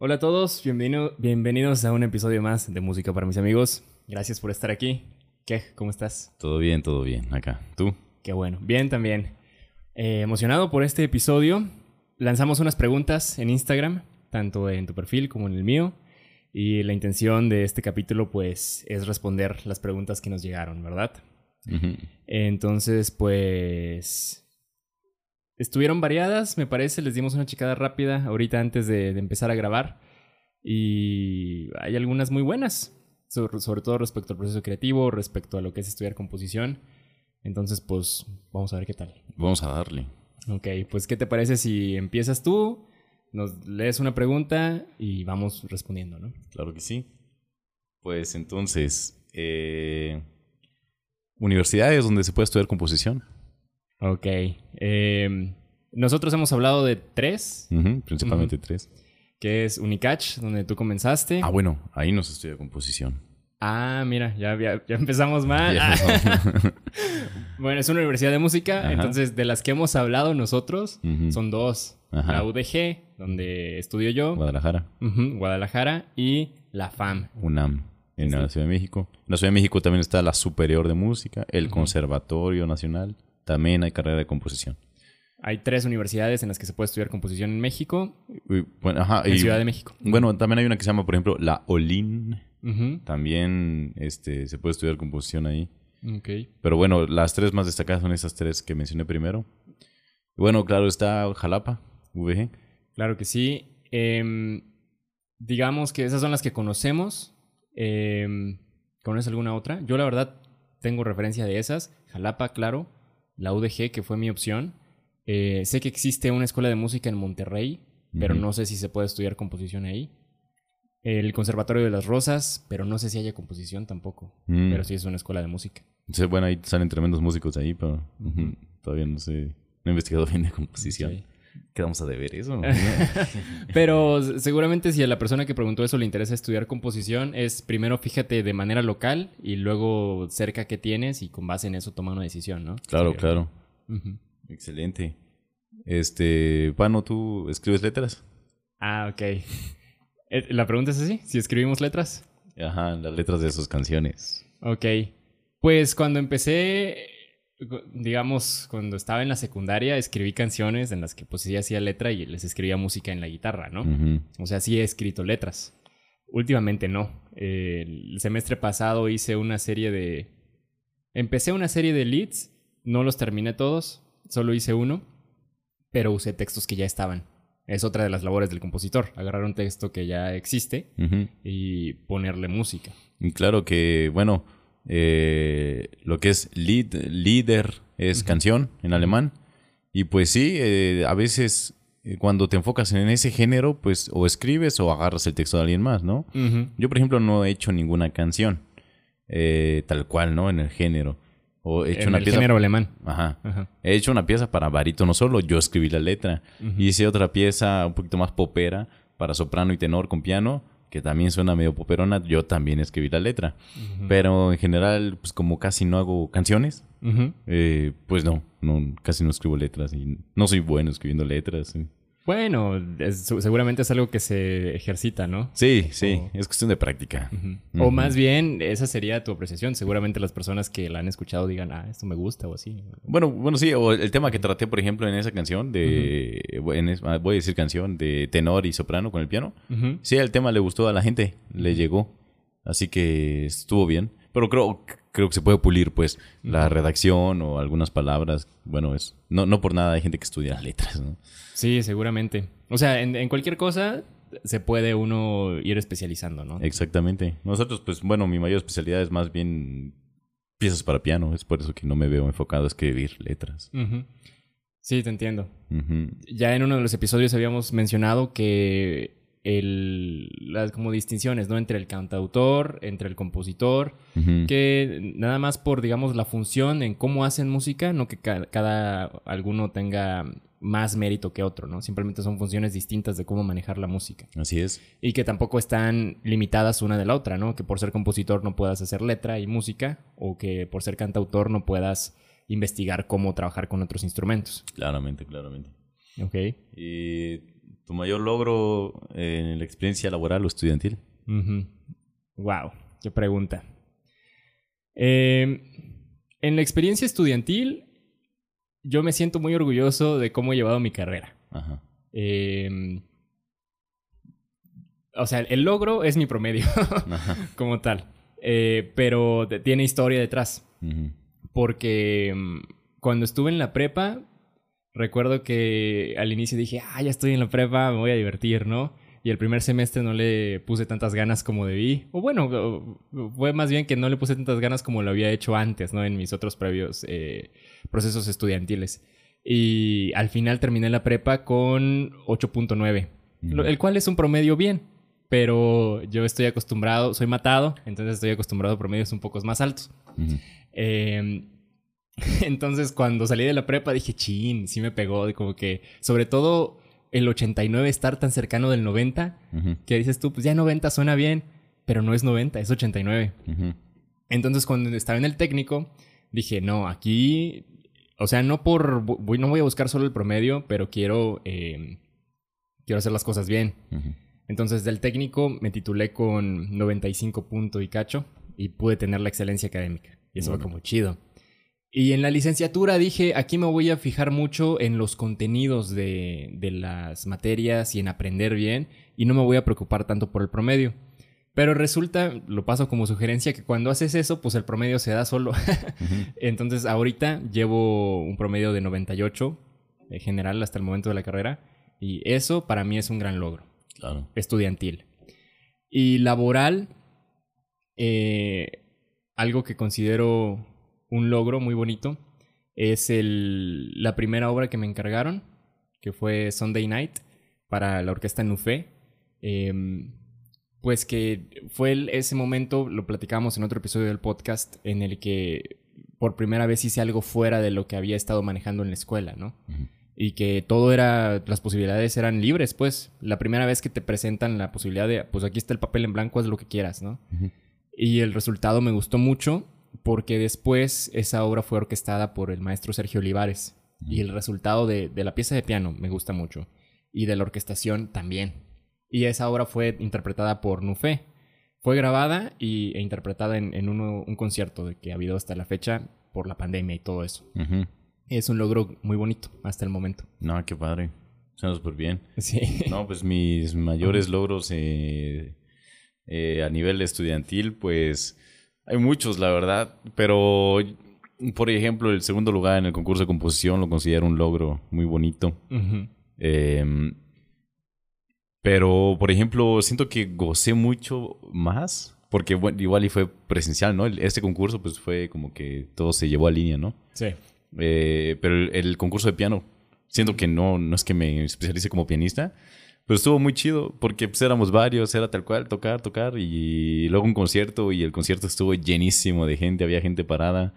Hola a todos, bienvenido- bienvenidos a un episodio más de Música para mis amigos. Gracias por estar aquí. ¿Qué? ¿Cómo estás? Todo bien, todo bien. Acá. ¿Tú? Qué bueno. Bien también. Eh, emocionado por este episodio. Lanzamos unas preguntas en Instagram, tanto en tu perfil como en el mío. Y la intención de este capítulo, pues, es responder las preguntas que nos llegaron, ¿verdad? Entonces, pues... Estuvieron variadas, me parece, les dimos una checada rápida ahorita antes de, de empezar a grabar. Y hay algunas muy buenas, sobre, sobre todo respecto al proceso creativo, respecto a lo que es estudiar composición. Entonces, pues, vamos a ver qué tal. Vamos a darle. Ok, pues, ¿qué te parece si empiezas tú? Nos lees una pregunta y vamos respondiendo, ¿no? Claro que sí. Pues entonces, eh, universidades donde se puede estudiar composición. Ok. em, nosotros hemos hablado de tres, Principalmente tres. que es Unicach, donde tú comenzaste. Ah, bueno, ahí no se estudia composición. Ah, mira, ya, ya, ya empezamos mal. Ya. bueno, es una universidad de música, Ajá. entonces de las que hemos hablado nosotros son dos. Ajá. La UDG, donde estudio yo, Guadalajara, Guadalajara, y la FAM. UNAM, en Sí. la Ciudad de México. En la Ciudad de México también está la Superior de Música, el. Conservatorio Nacional. También hay carrera de composición. Hay tres universidades en las que se puede estudiar composición en México, Y, bueno, ajá, en y- Ciudad de México. Bueno, también hay una que se llama, por ejemplo, la OLIN. También este, se puede estudiar composición ahí. Ok. Pero bueno, las tres más destacadas son esas tres que mencioné primero. Bueno, claro, está Jalapa, VG. Claro que sí. Em, digamos que esas son las que conocemos. Em, ¿Conoces alguna otra? Yo la verdad tengo referencia de esas. Jalapa, claro. La UDG, que fue mi opción. Eh, sé que existe una escuela de música en Monterrey, pero no sé si se puede estudiar composición ahí. El Conservatorio de las Rosas, pero no sé si haya composición tampoco. Mm. Pero sí es una escuela de música. Sí, bueno, ahí salen tremendos músicos ahí, pero todavía no sé. No he investigado bien de composición. Sí. Quedamos a deber eso. ¿no? Pero seguramente si a la persona que preguntó eso le interesa estudiar composición, es primero fíjate de manera local y luego cerca que tienes y con base en eso toma una decisión, ¿no? claro, Sí. claro. Excelente. Este, Pano, ¿tú escribes letras? Ah, ok. Eh, La pregunta es así, si escribimos letras. Ajá, las letras de sus canciones. Ok. Pues cuando empecé, digamos, cuando estaba en la secundaria, escribí canciones en las que pues sí hacía letra y les escribía música en la guitarra, ¿no? Ujú. O sea, sí he escrito letras. Últimamente no. Eh, el semestre pasado hice una serie de... Empecé una serie de leads, no los terminé todos, solo hice uno, pero usé textos que ya estaban. Es otra de las labores del compositor, agarrar un texto que ya existe y ponerle música. Y claro que, bueno, eh, lo que es lead, líder es canción en alemán. Y pues sí, eh, a veces eh, cuando te enfocas en ese género, pues o escribes o agarras el texto de alguien más, ¿no? Yo, por ejemplo, no he hecho ninguna canción eh, tal cual, ¿no? En el género. O he hecho En una el pieza. género alemán. Ajá. Ajá. He hecho una pieza para barítono solo, yo escribí la letra. Ujú. Hice otra pieza un poquito más popera para soprano y tenor con piano, que también suena medio poperona, yo también escribí la letra. Pero en general, pues como casi no hago canciones, eh, pues no, no, casi no escribo letras y no soy bueno escribiendo letras. Sí, Bueno, es- seguramente es algo que se ejercita, ¿no? sí, sí, es cuestión de práctica. O más bien, esa sería tu apreciación. Seguramente las personas que la han escuchado digan, ah, esto me gusta o así. Bueno, bueno, sí, o el tema que traté, por ejemplo, en esa canción de, en es- voy a decir canción, de tenor y soprano con el piano. Sí, el tema le gustó a la gente, le llegó. Así que estuvo bien. Pero creo, creo que se puede pulir, pues, la redacción o algunas palabras. Bueno, es no, no por nada hay gente que estudia las letras, ¿no? Sí, seguramente. O sea, en, en cualquier cosa se puede uno ir especializando, ¿no? Exactamente. Nosotros, pues, bueno, mi mayor especialidad es más bien piezas para piano. Es por eso que no me veo enfocado a escribir letras. Sí, te entiendo. Ya en uno de los episodios habíamos mencionado que el, las como distinciones, ¿no? Entre el cantautor, entre el compositor, que nada más por, digamos, la función en cómo hacen música, no que ca- cada alguno tenga más mérito que otro, ¿no? Simplemente son funciones distintas de cómo manejar la música. Así es. Y que tampoco están limitadas una de la otra, ¿no? Que por ser compositor no puedas hacer letra y música, o que por ser cantautor no puedas investigar cómo trabajar con otros instrumentos. Claramente, claramente. Ok. ¿Y tu mayor logro en la experiencia laboral o estudiantil? Wow, qué pregunta. Eh, en la experiencia estudiantil, yo me siento muy orgulloso de cómo he llevado mi carrera. Ajá. Eh, o sea, el logro es mi promedio como tal. Eh, pero tiene historia detrás. Porque mm, cuando estuve en la prepa, recuerdo que al inicio dije, ah, ya estoy en la prepa, me voy a divertir, ¿no? Y el primer semestre no le puse tantas ganas como debí. O bueno, fue más bien que no le puse tantas ganas como lo había hecho antes, ¿no? En mis otros previos eh, procesos estudiantiles. Y al final terminé la prepa con 8.9, el cual es un promedio bien pero yo estoy acostumbrado, soy matado, entonces estoy acostumbrado a promedios un poco más altos. entonces cuando salí de la prepa dije, chin, sí me pegó, como que sobre todo el 89 estar tan cercano del 90, que dices tú, pues ya 90 suena bien, pero no es 90, es 89. Entonces cuando estaba en el técnico, dije, no, aquí, o sea, no por, voy, no voy a buscar solo el promedio, pero quiero, em, quiero hacer las cosas bien. Entonces, del técnico me titulé con 95 puntos y cacho y pude tener la excelencia académica. Y eso fue como chido. Y en la licenciatura dije, aquí me voy a fijar mucho en los contenidos de, de, las materias y en aprender bien y no me voy a preocupar tanto por el promedio. Pero resulta, lo paso como sugerencia, que cuando haces eso, pues el promedio se da solo. Entonces ahorita llevo un promedio de 98 en general hasta el momento de la carrera y eso para mí es un gran logro estudiantil. Y laboral, eh, algo que considero un logro muy bonito, es el, la primera obra que me encargaron, que fue Sunday Night para la orquesta Nufé. Em, pues que fue ese momento, lo platicamos en otro episodio del podcast, en el que por primera vez hice algo fuera de lo que había estado manejando en la escuela, ¿no? y que todo era, las posibilidades eran libres, pues. La primera vez que te presentan la posibilidad de, pues aquí está el papel en blanco, haz lo que quieras, ¿no? Y el resultado me gustó mucho porque después esa obra fue orquestada por el maestro Sergio Olivares. Y el resultado de, la pieza de piano me gusta mucho. Y de la orquestación también. Y esa obra fue interpretada por Nufé. Fue grabada y, e interpretada en, un concierto de que ha habido hasta la fecha por la pandemia y todo eso es un logro muy bonito hasta el momento. No, qué padre. Suena súper bien. Sí. No, pues mis mayores logros eh, eh, a nivel estudiantil, pues hay muchos, la verdad. Pero, por ejemplo, el segundo lugar en el concurso de composición lo considero un logro muy bonito. Em, pero, por ejemplo, siento que gocé mucho más. Porque bueno, igual y fue presencial, ¿no? Este concurso pues fue como que todo se llevó a línea, ¿no? Sí. Eh, pero el, concurso de piano, siento que no, no es que me especialice como pianista, pero estuvo muy chido porque pues, éramos varios, era tal cual, tocar, tocar y luego un concierto y el concierto estuvo llenísimo de gente, había gente parada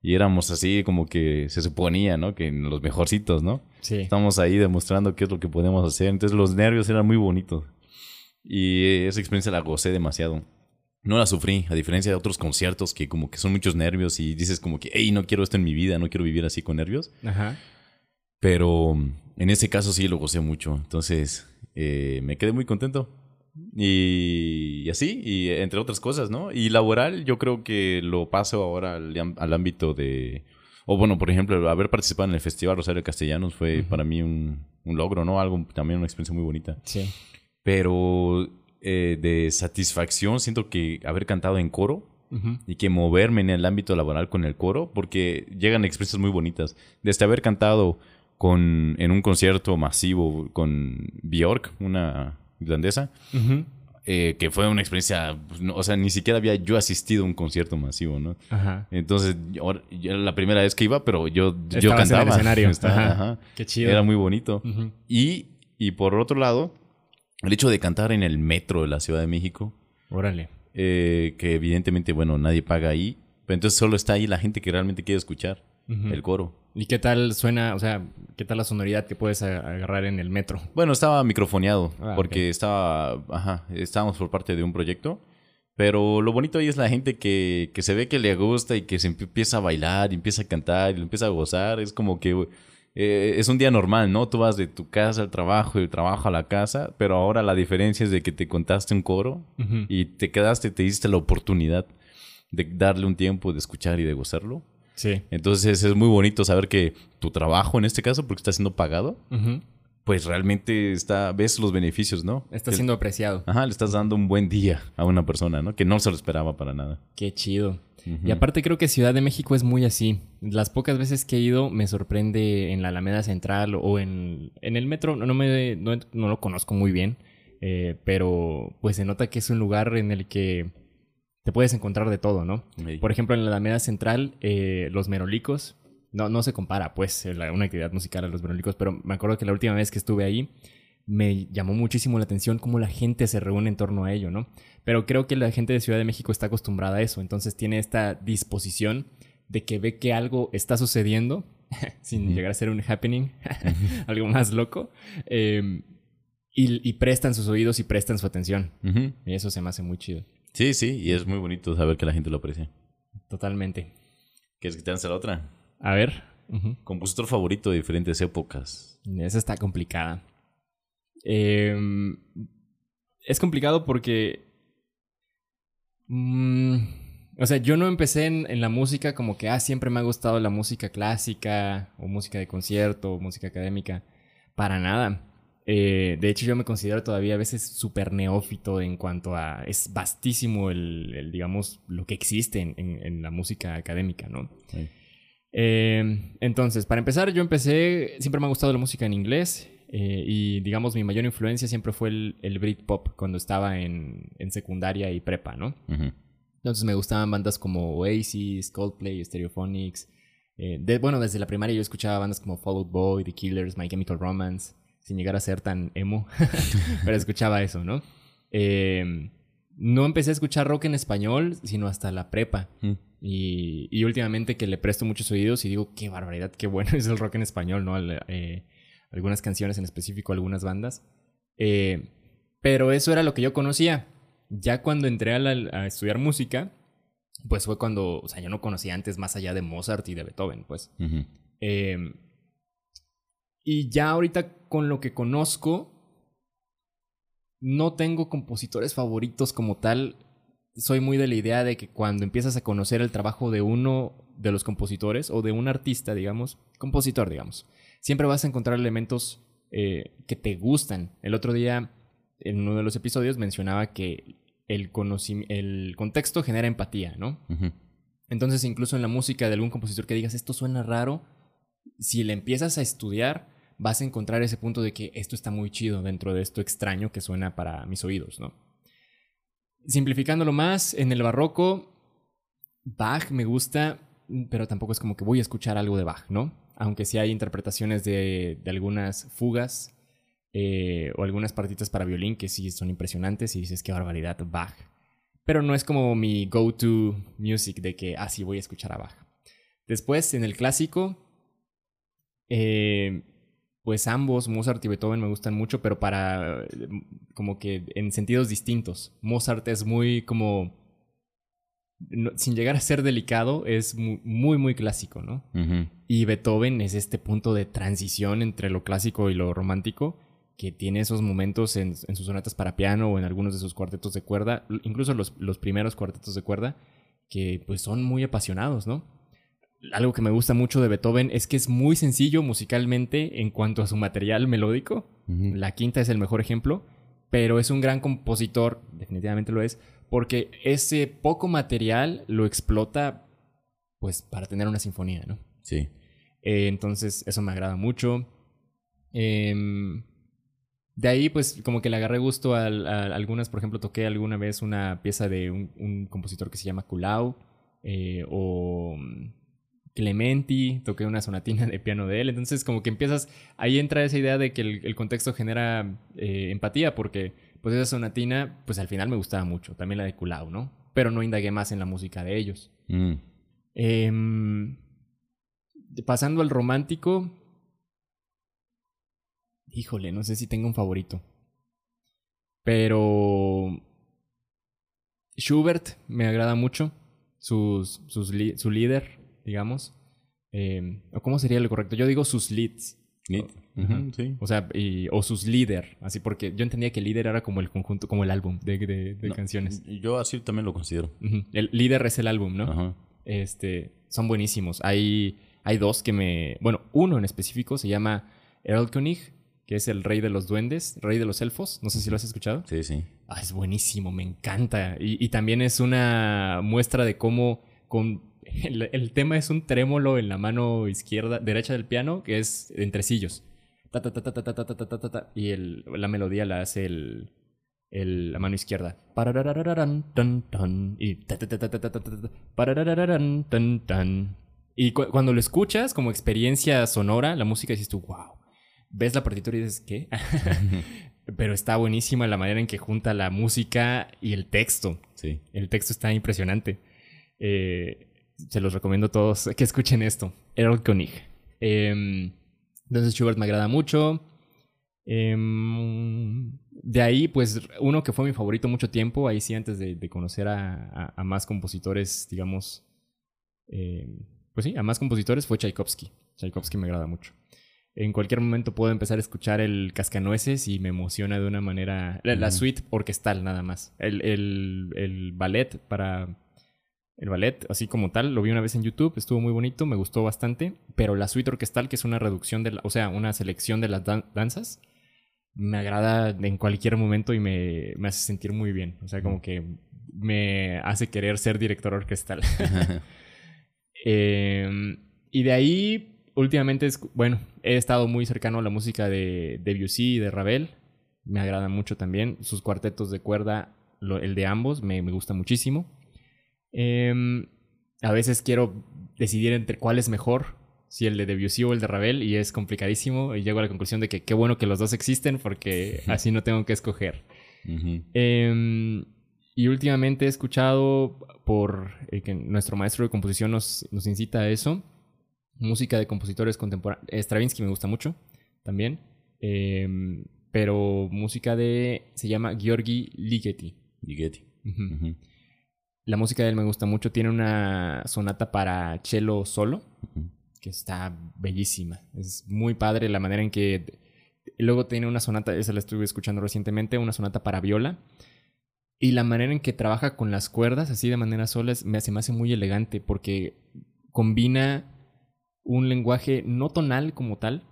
y éramos así como que se suponía, ¿no? Que los mejorcitos, ¿no? Sí. Estamos ahí demostrando qué es lo que podemos hacer, entonces los nervios eran muy bonitos y esa experiencia la gocé demasiado no la sufrí, a diferencia de otros conciertos que como que son muchos nervios y dices como que, hey, no quiero esto en mi vida, no quiero vivir así con nervios. Ajá. Pero en ese caso sí lo gocé mucho. Entonces eh, me quedé muy contento. Y, así, y entre otras cosas, ¿no? Y laboral, yo creo que lo paso ahora al, ámbito de. O bueno, por ejemplo, haber participado en el Festival Rosario Castellanos fue para mí un, un logro, ¿no? Algo también una experiencia muy bonita. Sí. Pero eh, de satisfacción, siento que haber cantado en coro y que moverme en el ámbito laboral con el coro, porque llegan experiencias muy bonitas. Desde haber cantado con, en un concierto masivo con Bjork, una irlandesa, eh, que fue una experiencia, pues, o sea, ni siquiera había yo asistido a un concierto masivo, ¿no? Entonces, era la primera vez que iba, pero yo, yo cantaba. En el escenario. Qué chido. Era muy bonito. y, y por otro lado, el hecho de cantar en el metro de la Ciudad de México. Órale. Eh, que evidentemente, bueno, nadie paga ahí. Pero entonces solo está ahí la gente que realmente quiere escuchar el coro. ¿Y qué tal suena, o sea, qué tal la sonoridad que puedes agarrar en el metro? Bueno, estaba microfoneado, ah, porque estaba, ajá, estábamos por parte de un proyecto Pero lo bonito ahí es la gente que, que se ve que le gusta y que se empieza a bailar y empieza a cantar y empieza a gozar. Es como que eh, es un día normal, ¿no? Tú vas de tu casa al trabajo y del trabajo a la casa, pero ahora la diferencia es de que te contaste un coro y te quedaste, te diste la oportunidad de darle un tiempo, de escuchar y de gozarlo. Sí. Entonces es muy bonito saber que tu trabajo en este caso, porque está siendo pagado, pues realmente está, ves los beneficios, ¿no? Está siendo apreciado. Ajá, le estás dando un buen día a una persona, ¿no? Que no se lo esperaba para nada. Qué chido. Y aparte creo que Ciudad de México es muy así. Las pocas veces que he ido me sorprende en la Alameda Central o en, en el metro. No, me, no, lo conozco muy bien, eh, pero pues se nota que es un lugar en el que te puedes encontrar de todo, ¿no? Por ejemplo, en la Alameda Central, eh, los merolicos, no, no se compara pues una actividad musical a los merolicos, pero me acuerdo que la última vez que estuve ahí me llamó muchísimo la atención cómo la gente se reúne en torno a ello, ¿no? Pero creo que la gente de Ciudad de México está acostumbrada a eso, entonces tiene esta disposición de que ve que algo está sucediendo, sin llegar a ser un happening, algo más loco, em, y, prestan sus oídos y prestan su atención. Y eso se me hace muy chido. Sí, sí, y es muy bonito saber que la gente lo aprecia. Totalmente. ¿Quieres que te lance la otra? A ver. Compositor favorito de diferentes épocas. Esa está complicada. Em, es complicado porque Mm, o sea, yo no empecé en, la música como que, ah, siempre me ha gustado la música clásica o música de concierto o música académica. Para nada. Eh, de hecho, yo me considero todavía a veces súper neófito en cuanto a... Es vastísimo el, digamos, lo que existe en, la música académica, ¿no? Eh, entonces, para empezar, yo empecé... Siempre me ha gustado la música en inglés. Eh, y digamos, mi mayor influencia siempre fue el, el Britpop cuando estaba en, en, secundaria y prepa, ¿no? Entonces me gustaban bandas como Oasis, Coldplay, Stereophonics. Bueno, desde la primaria yo escuchaba bandas como Fall Out Boy, The Killers, My Chemical Romance, sin llegar a ser tan emo, pero escuchaba eso, ¿no? Em, no empecé a escuchar rock en español, sino hasta la prepa. y, y, últimamente que le presto muchos oídos y digo, qué barbaridad, qué bueno es el rock en español, ¿no? Eh, algunas canciones en específico, algunas bandas. Eh, pero eso era lo que yo conocía. Ya cuando entré a, estudiar música, pues fue cuando, o sea, yo no conocía antes más allá de Mozart y de Beethoven, pues. Y ya ahorita con lo que conozco, no tengo compositores favoritos como tal. Soy muy de la idea de que cuando empiezas a conocer el trabajo de uno de los compositores o de un artista, digamos, compositor, digamos, siempre vas a encontrar elementos eh, que te gustan. El otro día, en uno de los episodios, mencionaba que el, el contexto genera empatía, ¿no? Entonces, incluso en la música de algún compositor que digas, esto suena raro, si le empiezas a estudiar, vas a encontrar ese punto de que esto está muy chido dentro de esto extraño que suena para mis oídos, ¿no? Simplificándolo más, en el barroco, Bach me gusta, pero tampoco es como que voy a escuchar algo de Bach, ¿no? aunque sí hay interpretaciones de, algunas fugas eh, o algunas partitas para violín que sí son impresionantes y dices qué barbaridad, Bach. Pero no es como mi go-to music de que, ah, sí, voy a escuchar a Bach. Después, en el clásico, eh, pues ambos, Mozart y Beethoven, me gustan mucho, pero para como que en sentidos distintos. Mozart es muy como sin llegar a ser delicado, es muy, muy, clásico, ¿no? Y Beethoven es este punto de transición entre lo clásico y lo romántico, que tiene esos momentos en, sus sonatas para piano o en algunos de sus cuartetos de cuerda, incluso los, los primeros cuartetos de cuerda, que pues son muy apasionados, ¿no? Algo que me gusta mucho de Beethoven es que es muy sencillo musicalmente en cuanto a su material melódico. La quinta es el mejor ejemplo, pero es un gran compositor, definitivamente lo es, porque ese poco material lo explota pues para tener una sinfonía, ¿no? Sí. Eh, entonces eso me agrada mucho. Em, de ahí pues como que le agarré gusto a, algunas, por ejemplo toqué alguna vez una pieza de un, compositor que se llama Kulau eh, o Clementi, toqué una sonatina de piano de él, entonces como que empiezas, ahí entra esa idea de que el, contexto genera eh, empatía porque pues esa sonatina, pues al final me gustaba mucho, también la de Kulau, ¿no? Pero no indagué más en la música de ellos. Mm. Em, pasando al romántico, híjole, no sé si tengo un favorito. Pero Schubert me agrada mucho. Sus, su líder, digamos. Eh, ¿O cómo sería lo correcto? Yo digo sus leads. Sí. O sea, y- o sus líder. Así porque yo entendía que líder era como el conjunto, como el álbum de, de- de No, canciones. Yo así también lo considero. El líder es el álbum, ¿no? Ajá. Este, son buenísimos. Hay, hay dos que me... Bueno, uno en específico se llama Erlkönig, que es el rey de los duendes, rey de los elfos. No sé si lo has escuchado. Sí, sí. Ah, es buenísimo, me encanta. Y, y también es una muestra de cómo con el, el, tema es un trémolo en la mano izquierda, derecha del piano, que es entrecillos. Ta, ta, ta, ta, ta, ta, ta, ta, y el, la melodía la hace el, el, la mano izquierda. Y, y cu cuando lo escuchas como experiencia sonora, la música dices tú, wow. Ves la partitura y dices, ¿qué? Pero está buenísima la manera en que junta la música y el texto. Sí. El texto está impresionante. Eh, se los recomiendo a todos que escuchen esto. Errol Koenig. Eh, entonces Schubert me agrada mucho. Em, de ahí, pues, uno que fue mi favorito mucho tiempo, ahí sí, antes de, de conocer a, a- a más compositores, digamos, eh, pues sí, a más compositores fue Tchaikovsky. Tchaikovsky me agrada mucho. En cualquier momento puedo empezar a escuchar el Cascanueces y me emociona de una manera... La, suite orquestal nada más. El, el- el ballet para... El ballet, así como tal, lo vi una vez en YouTube, estuvo muy bonito, me gustó bastante, pero la suite orquestal, que es una reducción de, la- o sea, una selección de las dan- danzas, me agrada en cualquier momento y me, me hace sentir muy bien. O sea, como que me hace querer ser director orquestal. Eh, y de ahí, últimamente, es, bueno, he estado muy cercano a la música de Debussy y de Ravel. Me agrada mucho también. Sus cuartetos de cuerda, lo- el de ambos, me, me gusta muchísimo. Eh, a veces quiero decidir entre cuál es mejor, si el de Debussy o el de Ravel, y es complicadísimo. Y llego a la conclusión de que qué bueno que los dos existen porque así no tengo que escoger. Eh, y últimamente he escuchado por eh, que nuestro maestro de composición nos, nos incita a eso. Música de compositores contemporáneos. Stravinsky me gusta mucho también. Eh, pero música de. Se llama Georgi Ligeti. Ligeti. Ujú. La música de él me gusta mucho. Tiene una sonata para cello solo que está bellísima. Es muy padre la manera en que... Luego tiene una sonata, esa la estuve escuchando recientemente, una sonata para viola. Y la manera en que trabaja con las cuerdas, así de manera sola, es- me, se me hace muy elegante porque combina un lenguaje no tonal como tal,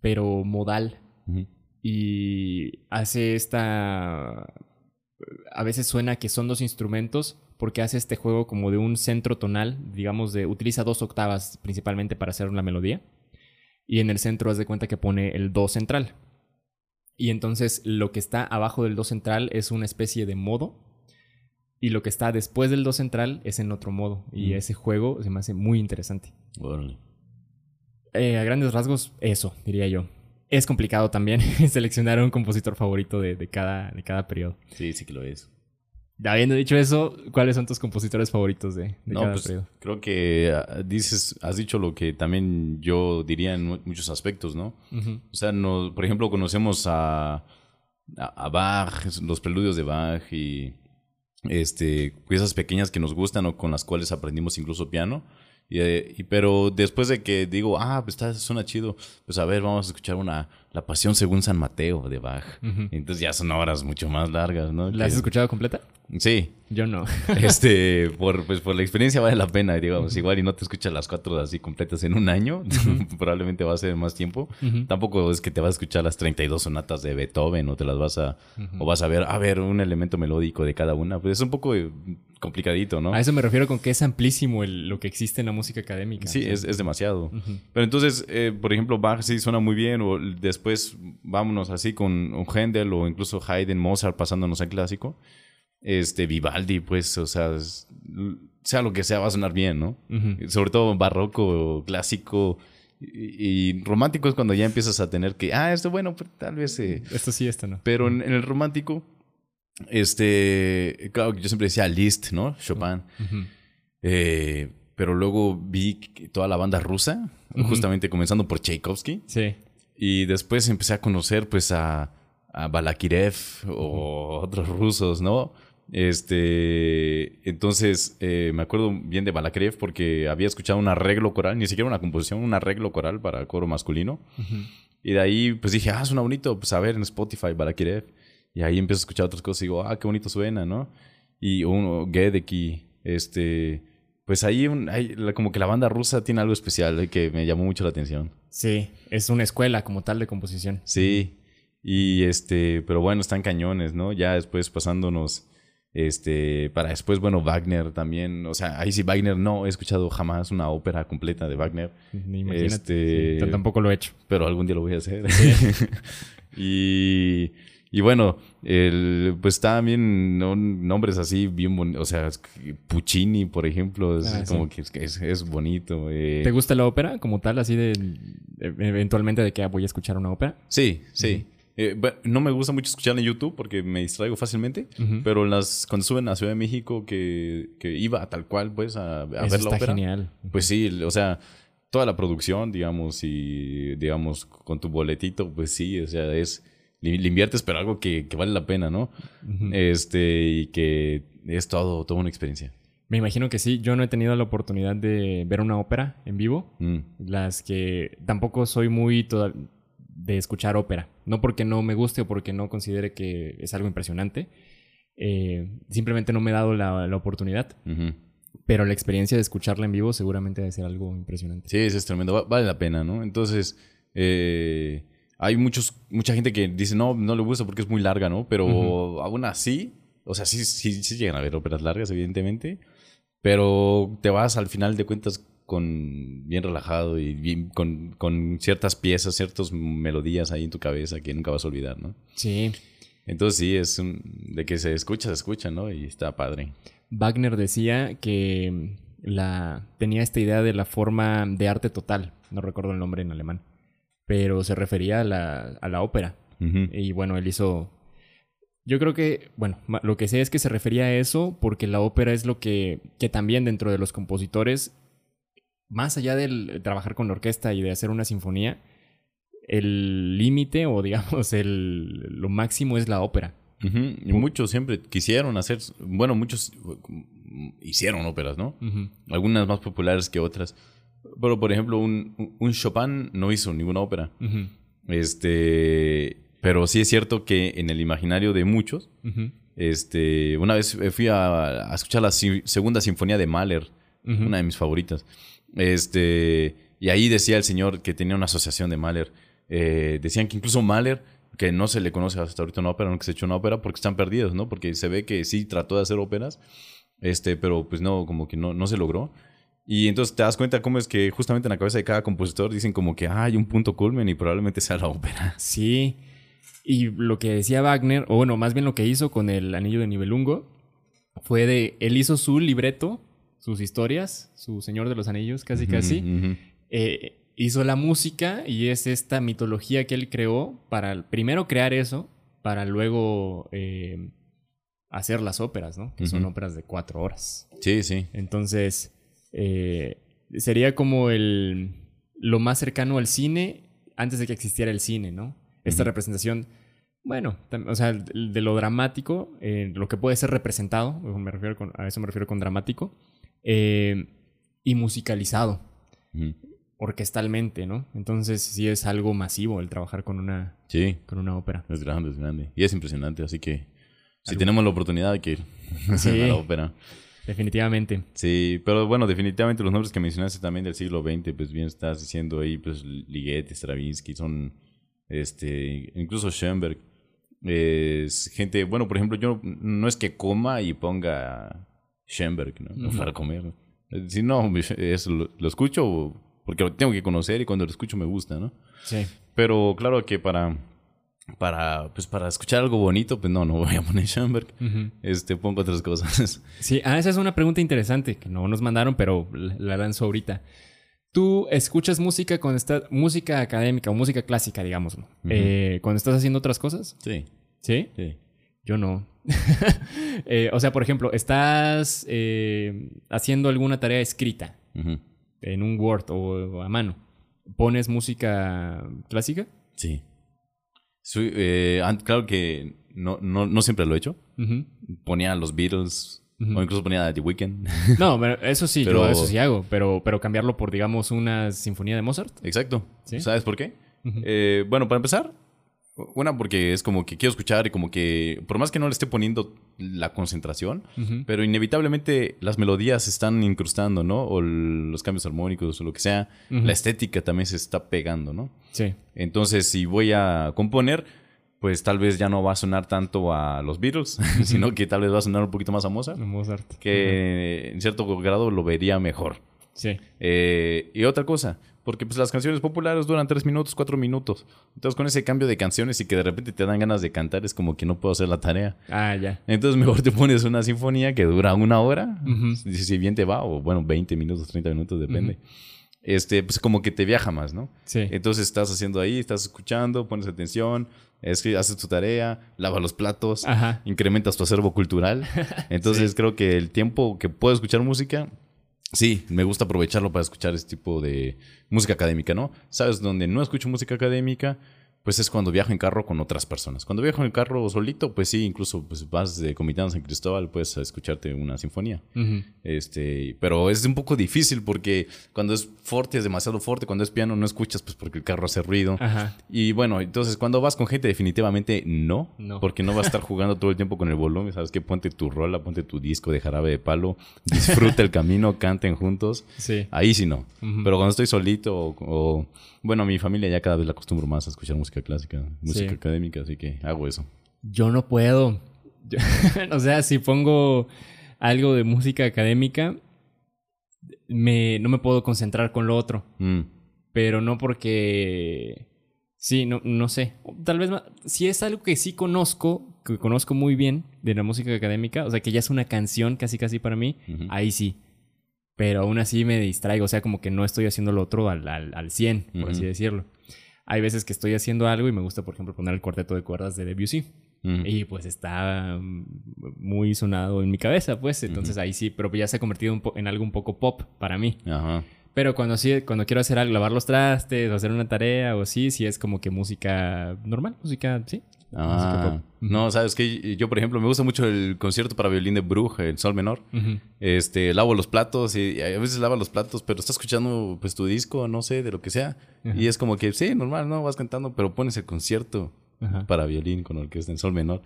pero modal. Y hace esta... A veces suena que son dos instrumentos porque hace este juego como de un centro tonal, digamos, de utiliza dos octavas principalmente para hacer la melodía. Y en el centro haz de cuenta que pone el do central. Y entonces lo que está abajo del do central es una especie de modo. Y lo que está después del do central es en otro modo. Y Mm. ese juego se me hace muy interesante. Órale. Eh, a grandes rasgos, eso, diría yo. Es complicado también seleccionar un compositor favorito de, de cada, de cada periodo. Sí, sí que lo es. Habiendo dicho eso, ¿cuáles son tus compositores favoritos de, de no, cada pues periodo? creo que ah, dices, has dicho lo que también yo diría en mu- muchos aspectos, ¿no? O sea, no, por ejemplo, conocemos a, a, a Bach, los preludios de Bach y este, piezas pequeñas que nos gustan o con las cuales aprendimos incluso piano. Y, eh, y- pero después de que digo, ah, pues está, suena chido, pues a ver, vamos a escuchar una, La Pasión según San Mateo de Bach. Ujú. Entonces ya son horas mucho más largas, ¿no? ¿La has Que- escuchado completa? Sí, Yo no. este, por, pues por la experiencia vale la pena, digamos. Igual y no te escuchas las cuatro así completas en un año, probablemente va a ser más tiempo. Tampoco es que te vas a escuchar las 32 sonatas de Beethoven o te las vas a, o vas a ver, a ver, un elemento melódico de cada una. Pues es un poco eh, complicadito, ¿no? A eso me refiero con que es amplísimo el- lo que existe en la música académica. Sí, es, es demasiado. Pero entonces, eh, por ejemplo, Bach sí suena muy bien, o después vámonos así con un Händel o incluso Haydn, Mozart pasándonos al clásico. Este, Vivaldi, pues, o sea, es- sea lo que sea, va a sonar bien, ¿no? Sobre todo barroco, clásico y, y romántico es cuando ya empiezas a tener que, ah, esto bueno, pues, tal vez... eh, Esto sí, esto no. pero en, en el romántico, este, claro, yo siempre decía Liszt, ¿no? Chopin. Eh, pero luego vi toda la banda rusa, justamente comenzando por Tchaikovsky. Sí. Y después empecé a conocer pues a, a Balakirev o otros rusos, ¿no? Este, entonces eh, me acuerdo bien de Balakrev porque había escuchado un arreglo coral, ni siquiera una composición, un arreglo coral para coro masculino. Y de ahí pues dije, ah, suena bonito, pues a ver en Spotify Balakrev. Y ahí empiezo a escuchar otras cosas y digo, ah, qué bonito suena, ¿no? Y uno, Gedeki, este, pues ahí, como que la banda rusa tiene algo especial eh, que me llamó mucho la atención. Sí, es una escuela como tal de composición. Sí, y este, pero bueno, están cañones, ¿no? Ya después pasándonos, este, para después, bueno, Wagner también, o sea, ahí sí, Wagner no he escuchado jamás una ópera completa de Wagner. Imagínate, este, tampoco lo he hecho. Pero algún día lo voy a hacer. y y bueno, el, pues también nombres así bien bonitos. O sea, Puccini, por ejemplo, es ah, como que es, bonito. Eh. ¿Te gusta la ópera como tal, así de eventualmente de que voy a escuchar una ópera? Sí, sí. Eh, no me gusta mucho escucharla en YouTube porque me distraigo fácilmente, pero las, cuando suben a Ciudad de México que, iba tal cual pues a, ver la ópera. genial. Pues sí, o sea, toda la producción, digamos, y digamos, con tu boletito, pues sí, o sea, es le, inviertes, pero algo que, vale la pena, ¿no? Este, y que es todo, toda una experiencia. Me imagino que sí. Yo no he tenido la oportunidad de ver una ópera en vivo. Mm. Las que tampoco soy muy de escuchar ópera. No porque no me guste o porque no considere que es algo impresionante. Eh, simplemente no me he dado la, oportunidad. Pero la experiencia de escucharla en vivo seguramente debe ser algo impresionante. Sí, eso es tremendo. vale la pena, ¿no? Entonces, eh, hay muchos, mucha gente que dice, no, no le gusta porque es muy larga, ¿no? Pero aún así, o sea, sí, sí, sí llegan a ver óperas largas, evidentemente, pero te vas al final de cuentas con bien relajado y bien, con, con ciertas piezas, ciertas melodías ahí en tu cabeza que nunca vas a olvidar, ¿no? Sí. Entonces sí, es de que se escucha, se escucha, ¿no? Y está padre. Wagner decía que la, tenía esta idea de la forma de arte total, no recuerdo el nombre en alemán pero se refería a la, a la ópera. Y bueno, él hizo... Yo creo que, bueno, lo que sé es que se refería a eso porque la ópera es lo que, que también dentro de los compositores, más allá del trabajar con la orquesta y de hacer una sinfonía, el límite o digamos el, lo máximo es la ópera. Y muchos siempre quisieron hacer, bueno, muchos hicieron óperas, ¿no? Algunas más populares que otras. Pero, por ejemplo, un, un Chopin no hizo ninguna ópera. Este. Pero sí es cierto que en el imaginario de muchos, este, una vez fui a, escuchar la segunda sinfonía de Mahler, una de mis favoritas. Este, y ahí decía el señor que tenía una asociación de Mahler. Eh, decían que incluso Mahler, que no se le conoce hasta ahorita una ópera, que se echó una ópera, porque están perdidos, ¿no? Porque se ve que sí trató de hacer óperas, este, pero pues no, como que no, no se logró. Y entonces te das cuenta cómo es que justamente en la cabeza de cada compositor dicen como que ah, hay un punto culmen y probablemente sea la ópera. Sí. Y lo que decía Wagner, o bueno, más bien lo que hizo con el Anillo de Nibelungo, fue de, él hizo su libreto, sus historias, su Señor de los Anillos, casi casi. Eh, hizo la música y es esta mitología que él creó para primero crear eso, para luego eh, hacer las óperas, ¿no? Que son óperas de cuatro horas. Sí, sí. Entonces, eh, sería como el, lo más cercano al cine antes de que existiera el cine, ¿no? Esta representación, bueno, o sea, de lo dramático, eh, lo que puede ser representado, me refiero a eso me refiero con dramático, eh, y musicalizado, orquestalmente, ¿no? Entonces sí es algo masivo el trabajar con una, sí. con una ópera. Es grande, es grande. Y es impresionante, así que si tenemos la oportunidad de que ir a la ópera. Definitivamente. Sí, pero bueno, definitivamente los nombres que mencionaste también del siglo XX, pues bien estás diciendo ahí, pues Ligeti, Stravinsky, son, este, incluso Schoenberg. Es gente, bueno, por ejemplo, yo no es que coma y ponga Schoenberg, ¿no? Para comer. Si no, es, lo, lo, escucho porque lo tengo que conocer y cuando lo escucho me gusta, ¿no? Sí. Pero claro que para para, pues para escuchar algo bonito, pues no, no voy a poner Schoenberg. Este, pongo otras cosas. Sí, ah, esa es una pregunta interesante que no nos mandaron, pero la lanzo ahorita. ¿Tú escuchas música cuando estás, música académica o música clásica, digamos, eh, cuando estás haciendo otras cosas? Sí. ¿Sí? Sí. Yo no. Eh, o sea, por ejemplo, estás eh, haciendo alguna tarea escrita en un Word o a mano. ¿Pones música clásica? Sí. Eh, claro que no, no, no siempre lo he hecho. Ujú. Ponía los Beatles Ujú. o incluso ponía The Weeknd. No, pero eso sí, Pero- yo eso sí hago, pero, pero cambiarlo por, digamos, una sinfonía de Mozart. Exacto. ¿Sí? ¿Sabes por qué? Ujú. Eh, bueno, para empezar, una porque es como que quiero escuchar y como que, por más que no le esté poniendo la concentración, pero inevitablemente las melodías se están incrustando, ¿no? O los cambios armónicos o lo que sea. La estética también se está pegando, ¿no? Sí. Entonces, si voy a componer, pues tal vez ya no va a sonar tanto a los Beatles, sino que tal vez va a sonar un poquito más a Mozart, Mozart. que en cierto grado lo vería mejor. Sí. Eh, y otra cosa, porque pues las canciones populares duran tres minutos, cuatro minutos. Entonces con ese cambio de canciones y que de repente te dan ganas de cantar, es como que no puedo hacer la tarea. Ah, ya. Entonces mejor te pones una sinfonía que dura una hora, si, si bien te va, o bueno, 20 minutos, 30 minutos, depende. Este, pues como que te viaja más, ¿no? Sí. Entonces estás haciendo ahí, estás escuchando, pones atención, escri- haces tu tarea, lavas los platos, Ajá. incrementas tu acervo cultural. Entonces creo que el tiempo que puedo escuchar música, sí, me gusta aprovecharlo para escuchar este tipo de música académica, ¿no? ¿Sabes? Donde no escucho música académica, pues es cuando viajo en carro con otras personas. Cuando viajo en carro solito, pues sí, incluso pues vas de Comitán a San Cristóbal, puedes escucharte una sinfonía. Este, pero es un poco difícil porque cuando es fuerte es demasiado fuerte, cuando es piano no escuchas pues porque el carro hace ruido. Ajá. Y bueno, entonces cuando vas con gente definitivamente no, No. porque no vas a estar jugando todo el tiempo con el volumen, sabes que ponte tu rola, ponte tu disco de jarabe de palo, disfruta el camino, canten juntos. Sí. Ahí sí no. Pero cuando estoy solito o, o- bueno, mi familia ya cada vez la acostumbro más a escuchar música clásica, música Sí. académica, así que hago eso. Yo no puedo. O sea, si pongo algo de música académica, me, no me puedo concentrar con lo otro. Mm, Pero no porque... Sí, no, no sé. Tal vez ma- si es algo que sí conozco, que conozco muy bien de la música académica, o sea, que ya es una canción casi casi para mí, ahí sí. Pero aún así me distraigo, o sea, como que no estoy haciendo lo otro al, al, al 100, por así decirlo. Hay veces que estoy haciendo algo y me gusta, por ejemplo, poner el cuarteto de cuerdas de Debussy. Mm. Y pues está mm, muy sonado en mi cabeza, pues. Entonces ahí sí, pero ya se ha convertido en algo un poco pop para mí. Ajá. Pero cuando sí, cuando quiero hacer algo, lavar los trastes o hacer una tarea o así, sí es como que música normal, música, sí. Ah, no, sabes que yo, por ejemplo, me gusta mucho el concierto para violín de Bruch, el Sol Menor. Este, lavo los platos y, y a veces lava los platos, pero estás escuchando pues tu disco, no sé, de lo que sea. Y es como que, sí, normal, ¿no? Vas cantando, pero pones el concierto para violín con orquesta en Sol Menor.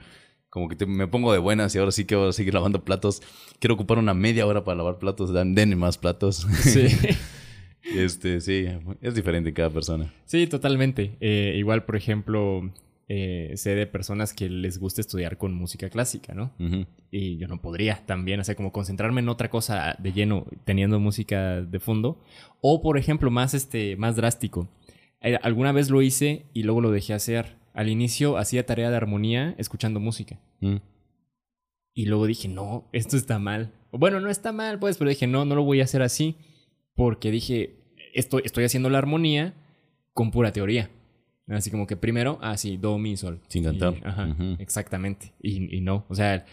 Como que te- me pongo de buenas y ahora sí que voy a seguir lavando platos. Quiero ocupar una media hora para lavar platos, dan, denme más platos. Sí. este, sí, es diferente en cada persona. Sí, totalmente. Eh, igual, por ejemplo, eh, sé de personas que les gusta estudiar con música clásica, ¿no? Y yo no podría también, o sea, como concentrarme en otra cosa de lleno, teniendo música de fondo. O, por ejemplo, más, este, más drástico. Eh, alguna vez lo hice y luego lo dejé hacer. Al inicio hacía tarea de armonía escuchando música. Mm. Y luego dije, no, esto está mal. Bueno, no está mal, pues, pero dije, no, no lo voy a hacer así. Porque dije, estoy, estoy haciendo la armonía con pura teoría. Así como que primero, ah, sí, do, mi, sol. Sin cantar. ajá, exactamente. Y, y no, o sea,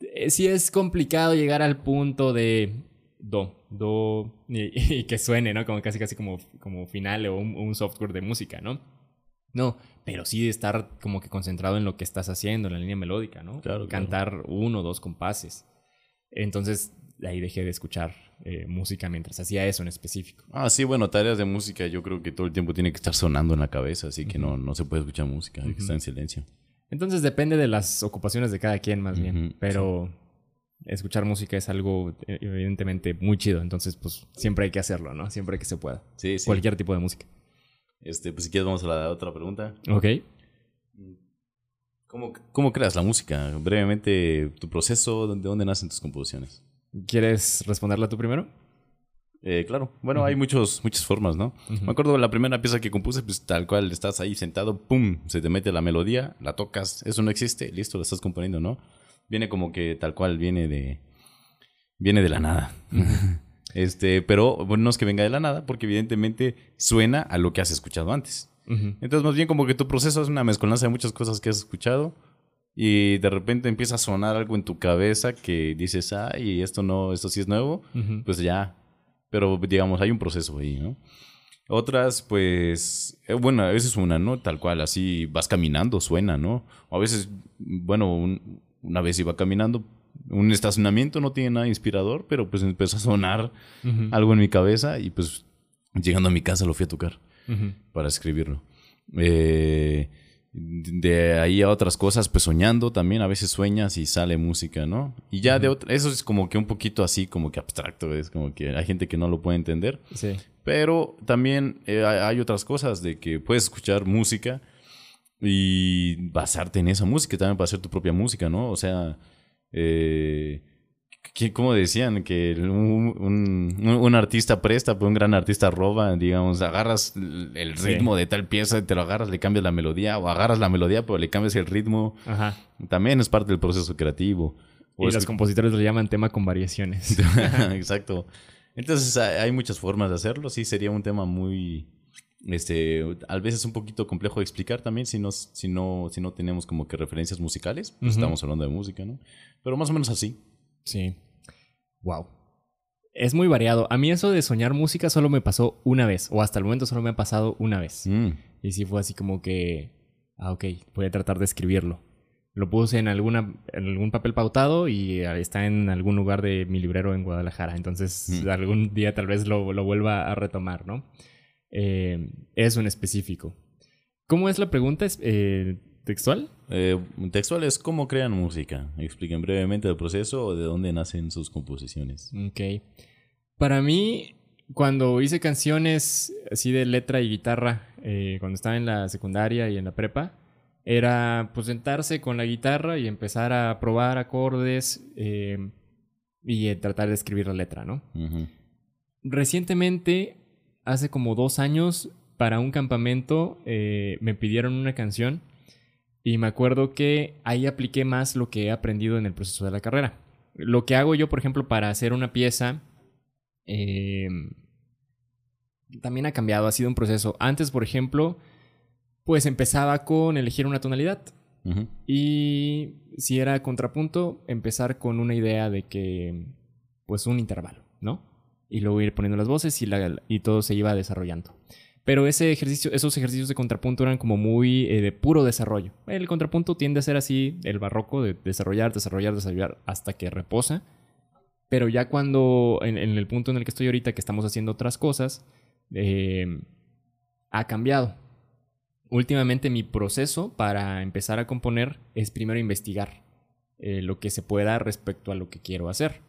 eh, sí es complicado llegar al punto de do, do, y, y que suene, ¿no? Como casi, casi como, como final o un, un software de música, ¿no? No, pero sí de estar como que concentrado en lo que estás haciendo, en la línea melódica, ¿no? Claro, claro. Cantar uno o dos compases. Entonces, ahí dejé de escuchar eh, música mientras hacía eso en específico. Ah, sí, bueno, tareas de música yo creo que todo el tiempo tiene que estar sonando en la cabeza, así que no, no se puede escuchar música, hay que estar en silencio. Entonces depende de las ocupaciones de cada quien más bien. Pero escuchar música es algo eh, evidentemente muy chido. Entonces, pues siempre hay que hacerlo, ¿no? Siempre que se pueda. Sí, sí. Cualquier tipo de música. Este, pues si quieres vamos a la otra pregunta. Ok. ¿Cómo, cómo creas la música? Brevemente, tu proceso, ¿de dónde nacen tus composiciones? ¿Quieres responderla tú primero? Eh, claro, bueno, hay muchos, muchas formas, ¿no? Me acuerdo de la primera pieza que compuse, pues tal cual estás ahí sentado, pum, se te mete la melodía, la tocas, eso no existe, listo, la estás componiendo, ¿no? Viene como que tal cual viene de viene de la nada. este, pero bueno, no es que venga de la nada, porque evidentemente suena a lo que has escuchado antes. Ujú. Entonces, más bien como que tu proceso es una mezcolanza de muchas cosas que has escuchado y de repente empieza a sonar algo en tu cabeza que dices, ay, esto no, esto sí es nuevo, Ujú. pues ya. Pero digamos, hay un proceso ahí, ¿no? Otras, pues, eh, bueno, a veces una, ¿no? Tal cual, así vas caminando, suena, ¿no? O a veces, bueno, un- una vez iba caminando, un estacionamiento no tiene nada inspirador, pero pues empezó a sonar Ujú, algo en mi cabeza y pues llegando a mi casa lo fui a tocar ujú. para escribirlo. Eh, de ahí a otras cosas, pues soñando también, a veces sueñas y sale música, ¿no? Y ya de otra, eso es como que un poquito así, como que abstracto, es como que hay gente que no lo puede entender. Sí. Pero también eh, hay hay otras cosas de que puedes escuchar música y basarte en esa música también para hacer tu propia música, ¿no? O sea, eh, que- ¿cómo decían? Que un, un- un artista presta, pero un gran artista roba, digamos, agarras el Sí. ritmo de tal pieza, te lo agarras, le cambias la melodía, o agarras la melodía, pero le cambias el ritmo. Ajá. También es parte del proceso creativo. O Y es los que- compositores lo llaman tema con variaciones. Exacto. Entonces hay muchas formas de hacerlo. Sí, sería un tema muy, este, a veces un poquito complejo de explicar también si no, si no, si no tenemos como que referencias musicales. Pues. Estamos hablando de música, ¿no? Pero más o menos así. Sí. Wow. Es muy variado. A mí eso de soñar música solo me pasó una vez, o hasta el momento solo me ha pasado una vez. Mm, Y sí fue así como que, ah, ok, voy a tratar de escribirlo. Lo puse en, alguna, en algún papel pautado y está en algún lugar de mi librero en Guadalajara. Entonces Mm. algún día tal vez lo, lo vuelva a retomar, ¿no? Eh, eso en específico. ¿Cómo es la pregunta? ¿Es, eh, ¿Textual? eh, textual es cómo crean música. Expliquen brevemente el proceso o de dónde nacen sus composiciones. Ok. Para mí, cuando hice canciones así de letra y guitarra, eh, cuando estaba en la secundaria y en la prepa, era pues sentarse con la guitarra y empezar a probar acordes eh, y tratar de escribir la letra, ¿no? Recientemente, hace como dos años, para un campamento eh, me pidieron una canción y me acuerdo que ahí apliqué más lo que he aprendido en el proceso de la carrera. Lo que hago yo, por ejemplo, para hacer una pieza, eh, también ha cambiado, ha sido un proceso. Antes, por ejemplo, pues empezaba con elegir una tonalidad. Y si era contrapunto, empezar con una idea de que, pues un intervalo, ¿no? Y luego ir poniendo las voces y, la- y todo se iba desarrollando. Pero ese ejercicio, esos ejercicios de contrapunto eran como muy eh, de puro desarrollo. El contrapunto tiende a ser así, el barroco, de desarrollar, desarrollar, desarrollar hasta que reposa. Pero ya cuando, en, el punto en el que estoy ahorita, que estamos haciendo otras cosas, eh, ha cambiado. Últimamente mi proceso para empezar a componer es primero investigar eh, lo que se pueda respecto a lo que quiero hacer.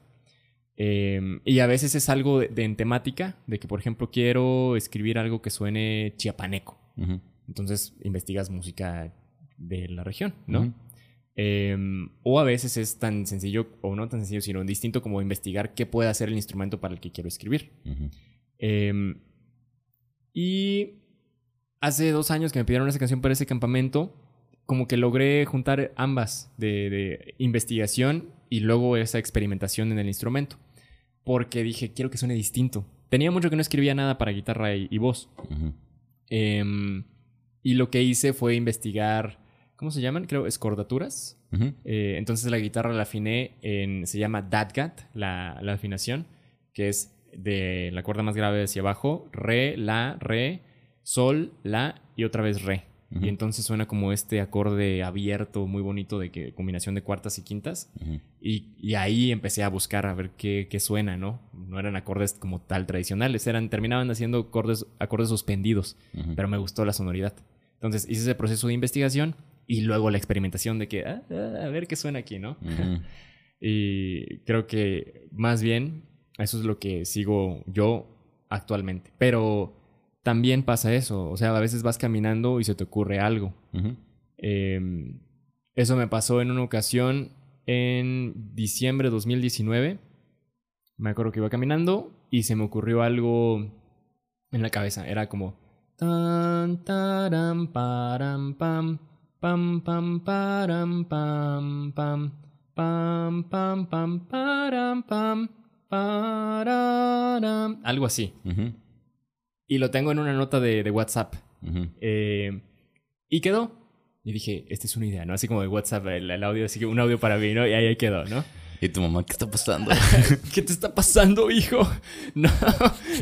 Eh, y a veces es algo de, de en temática, de que por ejemplo quiero escribir algo que suene chiapaneco. Entonces investigas música de la región, ¿no? Eh, o a veces es tan sencillo, o no tan sencillo, sino distinto como investigar qué puede hacer el instrumento para el que quiero escribir. Eh, y hace dos años que me pidieron esa canción para ese campamento, como que logré juntar ambas de, de investigación y luego esa experimentación en el instrumento. Porque dije, quiero que suene distinto. Tenía mucho que no escribía nada para guitarra y, y voz. Em, y lo que hice fue investigar, ¿cómo se llaman? Creo, escordaturas. Eh, entonces la guitarra la afiné en, se llama Dadgat, la, la afinación, que es de la cuerda más grave hacia abajo, re, la, re, sol, la y otra vez re. Y entonces suena como este acorde abierto, muy bonito de que combinación de cuartas y quintas. Y, y ahí empecé a buscar a ver qué, qué suena, ¿no? No eran acordes como tal tradicionales, eran, terminaban haciendo acordes, acordes suspendidos pero me gustó la sonoridad. Entonces hice ese proceso de investigación y luego la experimentación de que, ah, ah, a ver qué suena aquí, ¿no? Y creo que más bien eso es lo que sigo yo actualmente. Pero también pasa eso, o sea, a veces vas caminando y se te ocurre algo. Eh, eso me pasó en una ocasión en diciembre de 2019. Me acuerdo que iba caminando y se me ocurrió algo en la cabeza. Era como... Tan, taram, param, pam, pam, pam, param, pam, pam, pam, pam, pam, param, pam, pararam. Algo así. Y lo tengo en una nota de, de WhatsApp. Ujú. Eh, y quedó. Y dije, esta es una idea, ¿no? Así como de WhatsApp, el, el audio, así que un audio para mí, ¿no? Y ahí quedó, ¿no? ¿Y tu mamá qué está pasando? ¿Qué te está pasando, hijo? No,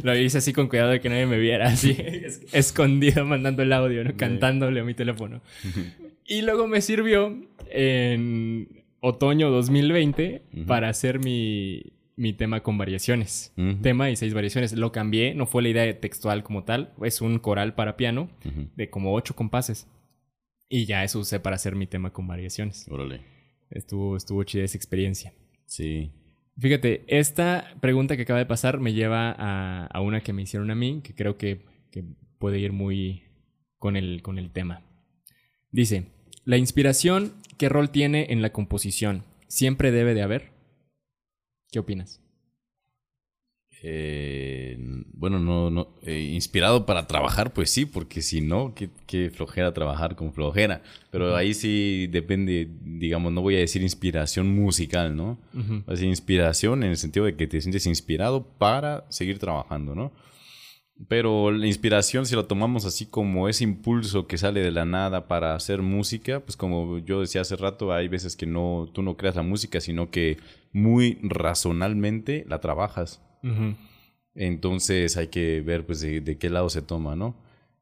lo hice así con cuidado de que nadie me viera, así escondido mandando el audio, ¿no? cantándole a mi teléfono. Y luego me sirvió en otoño 2020 para hacer mi, mi tema con variaciones. Tema y seis variaciones. Lo cambié, no fue la idea textual como tal, es un coral para piano de como ocho compases. Y ya eso usé para hacer mi tema con variaciones. Órale. Estuvo, estuvo chida esa experiencia. Sí. Fíjate, esta pregunta que acaba de pasar me lleva a, a una que me hicieron a mí, que creo que, que puede ir muy con el, con el tema. Dice, ¿la inspiración qué rol tiene en la composición? ¿Siempre debe de haber? ¿Qué opinas? Eh, bueno, no, no. eh, inspirado para trabajar, pues sí, porque si no, qué, qué flojera trabajar con flojera. Pero ahí sí depende, digamos, no voy a decir inspiración musical, ¿no? Ujú. Va a decir inspiración en el sentido de que te sientes inspirado para seguir trabajando, ¿no? Pero la inspiración, si lo tomamos así como ese impulso que sale de la nada para hacer música, pues como yo decía hace rato, hay veces que no, tú no creas la música, sino que muy razonalmente la trabajas. Entonces hay que ver pues de, de qué lado se toma, ¿no?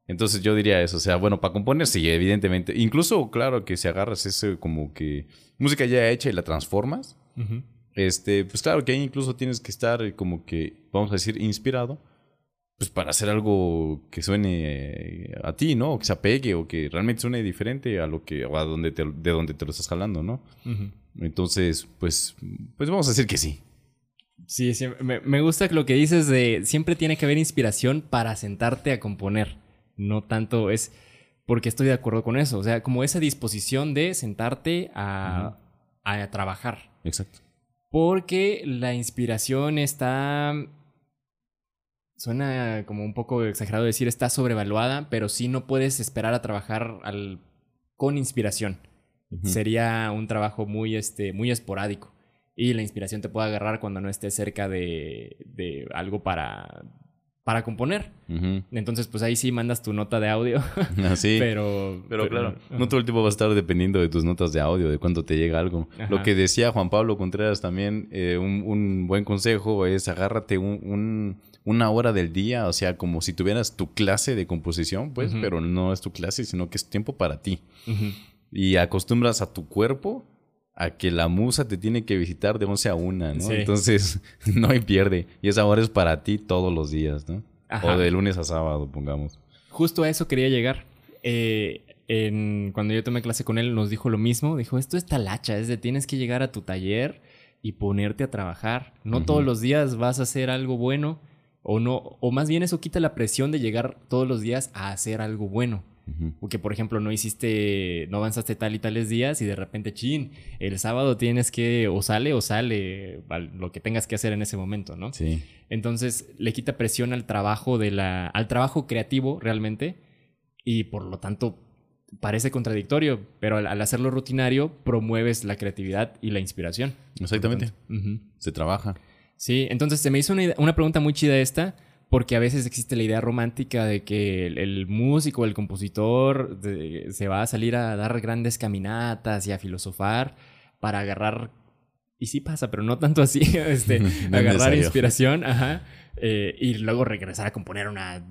Entonces yo diría eso, o sea, bueno, para componer sí, evidentemente. Incluso, claro, que si agarras ese como que música ya hecha y la transformas, este, pues claro que ahí incluso tienes que estar como que, vamos a decir, inspirado, pues para hacer algo que suene eh, a ti, ¿no? O que se apegue o que realmente suene diferente a lo que, o a donde te, de donde te lo estás jalando, ¿no? Entonces, pues, pues vamos a decir que sí. Sí, sí, me, me gusta lo que dices de siempre tiene que haber inspiración para sentarte a componer. No tanto es porque estoy de acuerdo con eso. O sea, como esa disposición de sentarte a, a trabajar. Exacto. Porque la inspiración está. Suena como un poco exagerado decir está sobrevaluada, pero sí no puedes esperar a trabajar al, con inspiración. Sería un trabajo muy, este, muy esporádico. Y la inspiración te puede agarrar cuando no estés cerca de, de algo para, para componer. Entonces, pues ahí sí mandas tu nota de audio. Así. pero, Pero claro, no todo el tiempo va a estar dependiendo de tus notas de audio, de cuánto te llega algo. Ajá. Lo que decía Juan Pablo Contreras también, eh, un, un buen consejo es agárrate un, un- una hora del día, o sea, como si tuvieras tu clase de composición, pues, pero no es tu clase, sino que es tiempo para ti. Y acostumbras a tu cuerpo a que la musa te tiene que visitar de 11 a 1, ¿no? Sí. Entonces, no hay pierde. Y esa hora es para ti todos los días, ¿no? Ajá. O de lunes a sábado, pongamos. Justo a eso quería llegar. Eh, en- cuando yo tomé clase con él, nos dijo lo mismo. Dijo, esto es talacha, es de tienes que llegar a tu taller y ponerte a trabajar. No todos los días vas a hacer algo bueno. O no, o más bien eso quita la presión de llegar todos los días a hacer algo bueno. Porque, por ejemplo, no hiciste, no avanzaste tal y tales días y de repente, chin, el sábado tienes que, o sale o sale, al- lo que tengas que hacer en ese momento, ¿no? Sí. Entonces le quita presión al trabajo de la, al trabajo creativo realmente y por lo tanto parece contradictorio, pero al, al hacerlo rutinario promueves la creatividad y la inspiración. Exactamente. Se trabaja. Sí, entonces se me hizo una, idea- una pregunta muy chida esta, porque a veces existe la idea romántica de que el, el músico, el compositor, de- se va a salir a dar grandes caminatas y a filosofar para agarrar, y sí pasa, pero no tanto así, este, No agarrar necesario. inspiración, ajá, eh, y luego regresar a componer una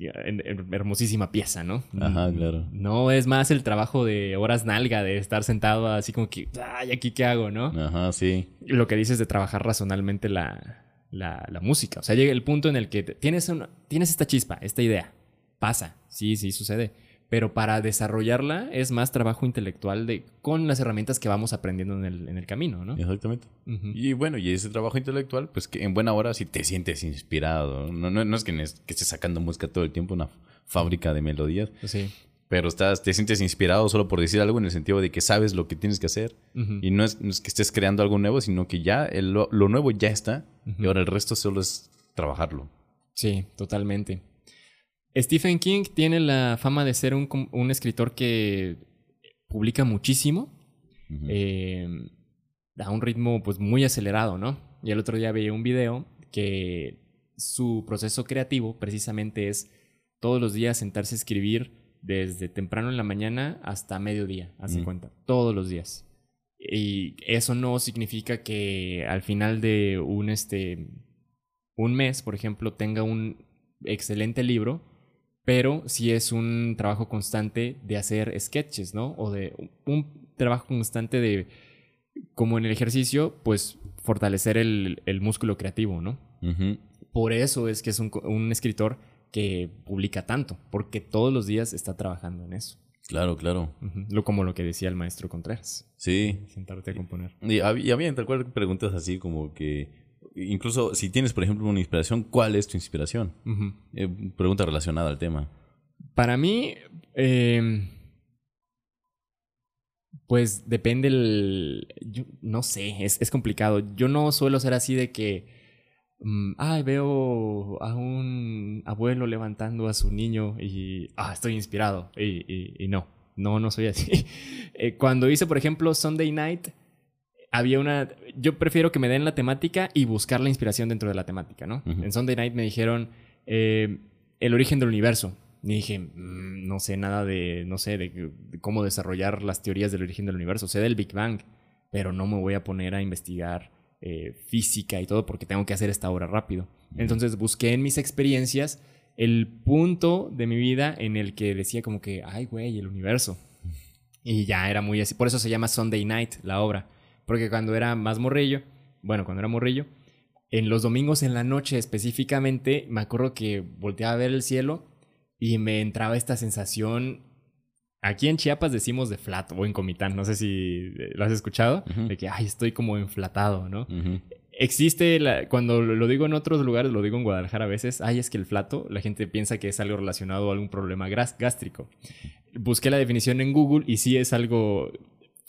en- en- hermosísima pieza, ¿no? Ajá, claro. No es más el trabajo de horas nalga, de estar sentado así como que, ay, aquí qué hago, ¿no? Ajá, sí. lo que dices de trabajar razonalmente la, la, la música. O sea, llega el punto en el que tienes, una- tienes esta chispa, esta idea. Pasa, sí, sí sucede. Pero para desarrollarla es más trabajo intelectual de, con las herramientas que vamos aprendiendo en el, en el camino, ¿no? Exactamente. Y bueno, y ese trabajo intelectual, pues que en buena hora sí te sientes inspirado. No, no, no es que, estés sacando música todo el tiempo, una fábrica de melodías, Sí. pero estás, te sientes inspirado solo por decir algo en el sentido de que sabes lo que tienes que hacer. Y no es, no es que estés creando algo nuevo, sino que ya el- lo, lo nuevo ya está. Y ahora el resto solo es trabajarlo. Sí, totalmente. Stephen King tiene la fama de ser un, escritor que publica muchísimo. Eh, a un ritmo pues muy acelerado, ¿no? Y el otro día veía un video que su proceso creativo precisamente es todos los días sentarse a escribir desde temprano en la mañana hasta mediodía, hace cuenta, todos los días. Y eso no significa que al final de un, este, un mes, por ejemplo, tenga un excelente libro, pero sí es un trabajo constante de hacer sketches, ¿no? O de un trabajo constante de, como en el ejercicio, pues fortalecer el, el músculo creativo, ¿no? Por eso es que es un, un escritor que publica tanto, porque todos los días está trabajando en eso. Claro, claro. Lo como lo que decía el maestro Contreras. Sí. Sentarte a componer. Y, había, y tal cual preguntas así como que, incluso si tienes, por ejemplo, una inspiración, ¿cuál es tu inspiración? Eh, pregunta relacionada al tema. Para mí, em, pues depende el... no sé, es, es complicado. Yo no suelo ser así de que Mm, ay, veo a un abuelo levantando a su niño y, ah, estoy inspirado. Y, no, no, no soy así. Eh, cuando hice, por ejemplo, Sunday Night, había una, yo prefiero que me den la temática y buscar la inspiración dentro de la temática, ¿no? En Sunday Night me dijeron eh, el origen del universo. Y dije, mm, no sé nada de, no sé, de, cómo desarrollar las teorías del origen del universo. Sé del Big Bang, pero no me voy a poner a investigar eh, física y todo porque tengo que hacer esta obra rápido. Entonces busqué en mis experiencias el punto de mi vida en el que decía como que, ay, güey, el universo. Y ya era muy así. Por eso se llama Sunday Night la obra. Porque cuando era más morrillo, bueno, cuando era morrillo, en los domingos en la noche específicamente, me acuerdo que volteaba a ver el cielo y me entraba esta sensación Aquí en Chiapas decimos de flat o en Comitán, no sé si eh, lo has escuchado, de que, ay, estoy como enflatado, ¿no? Existe, cuando lo digo en otros lugares, lo digo en Guadalajara a veces, ay, es que el flato, la gente piensa que es algo relacionado a algún problema gástrico. Busqué la definición en Google y sí es algo,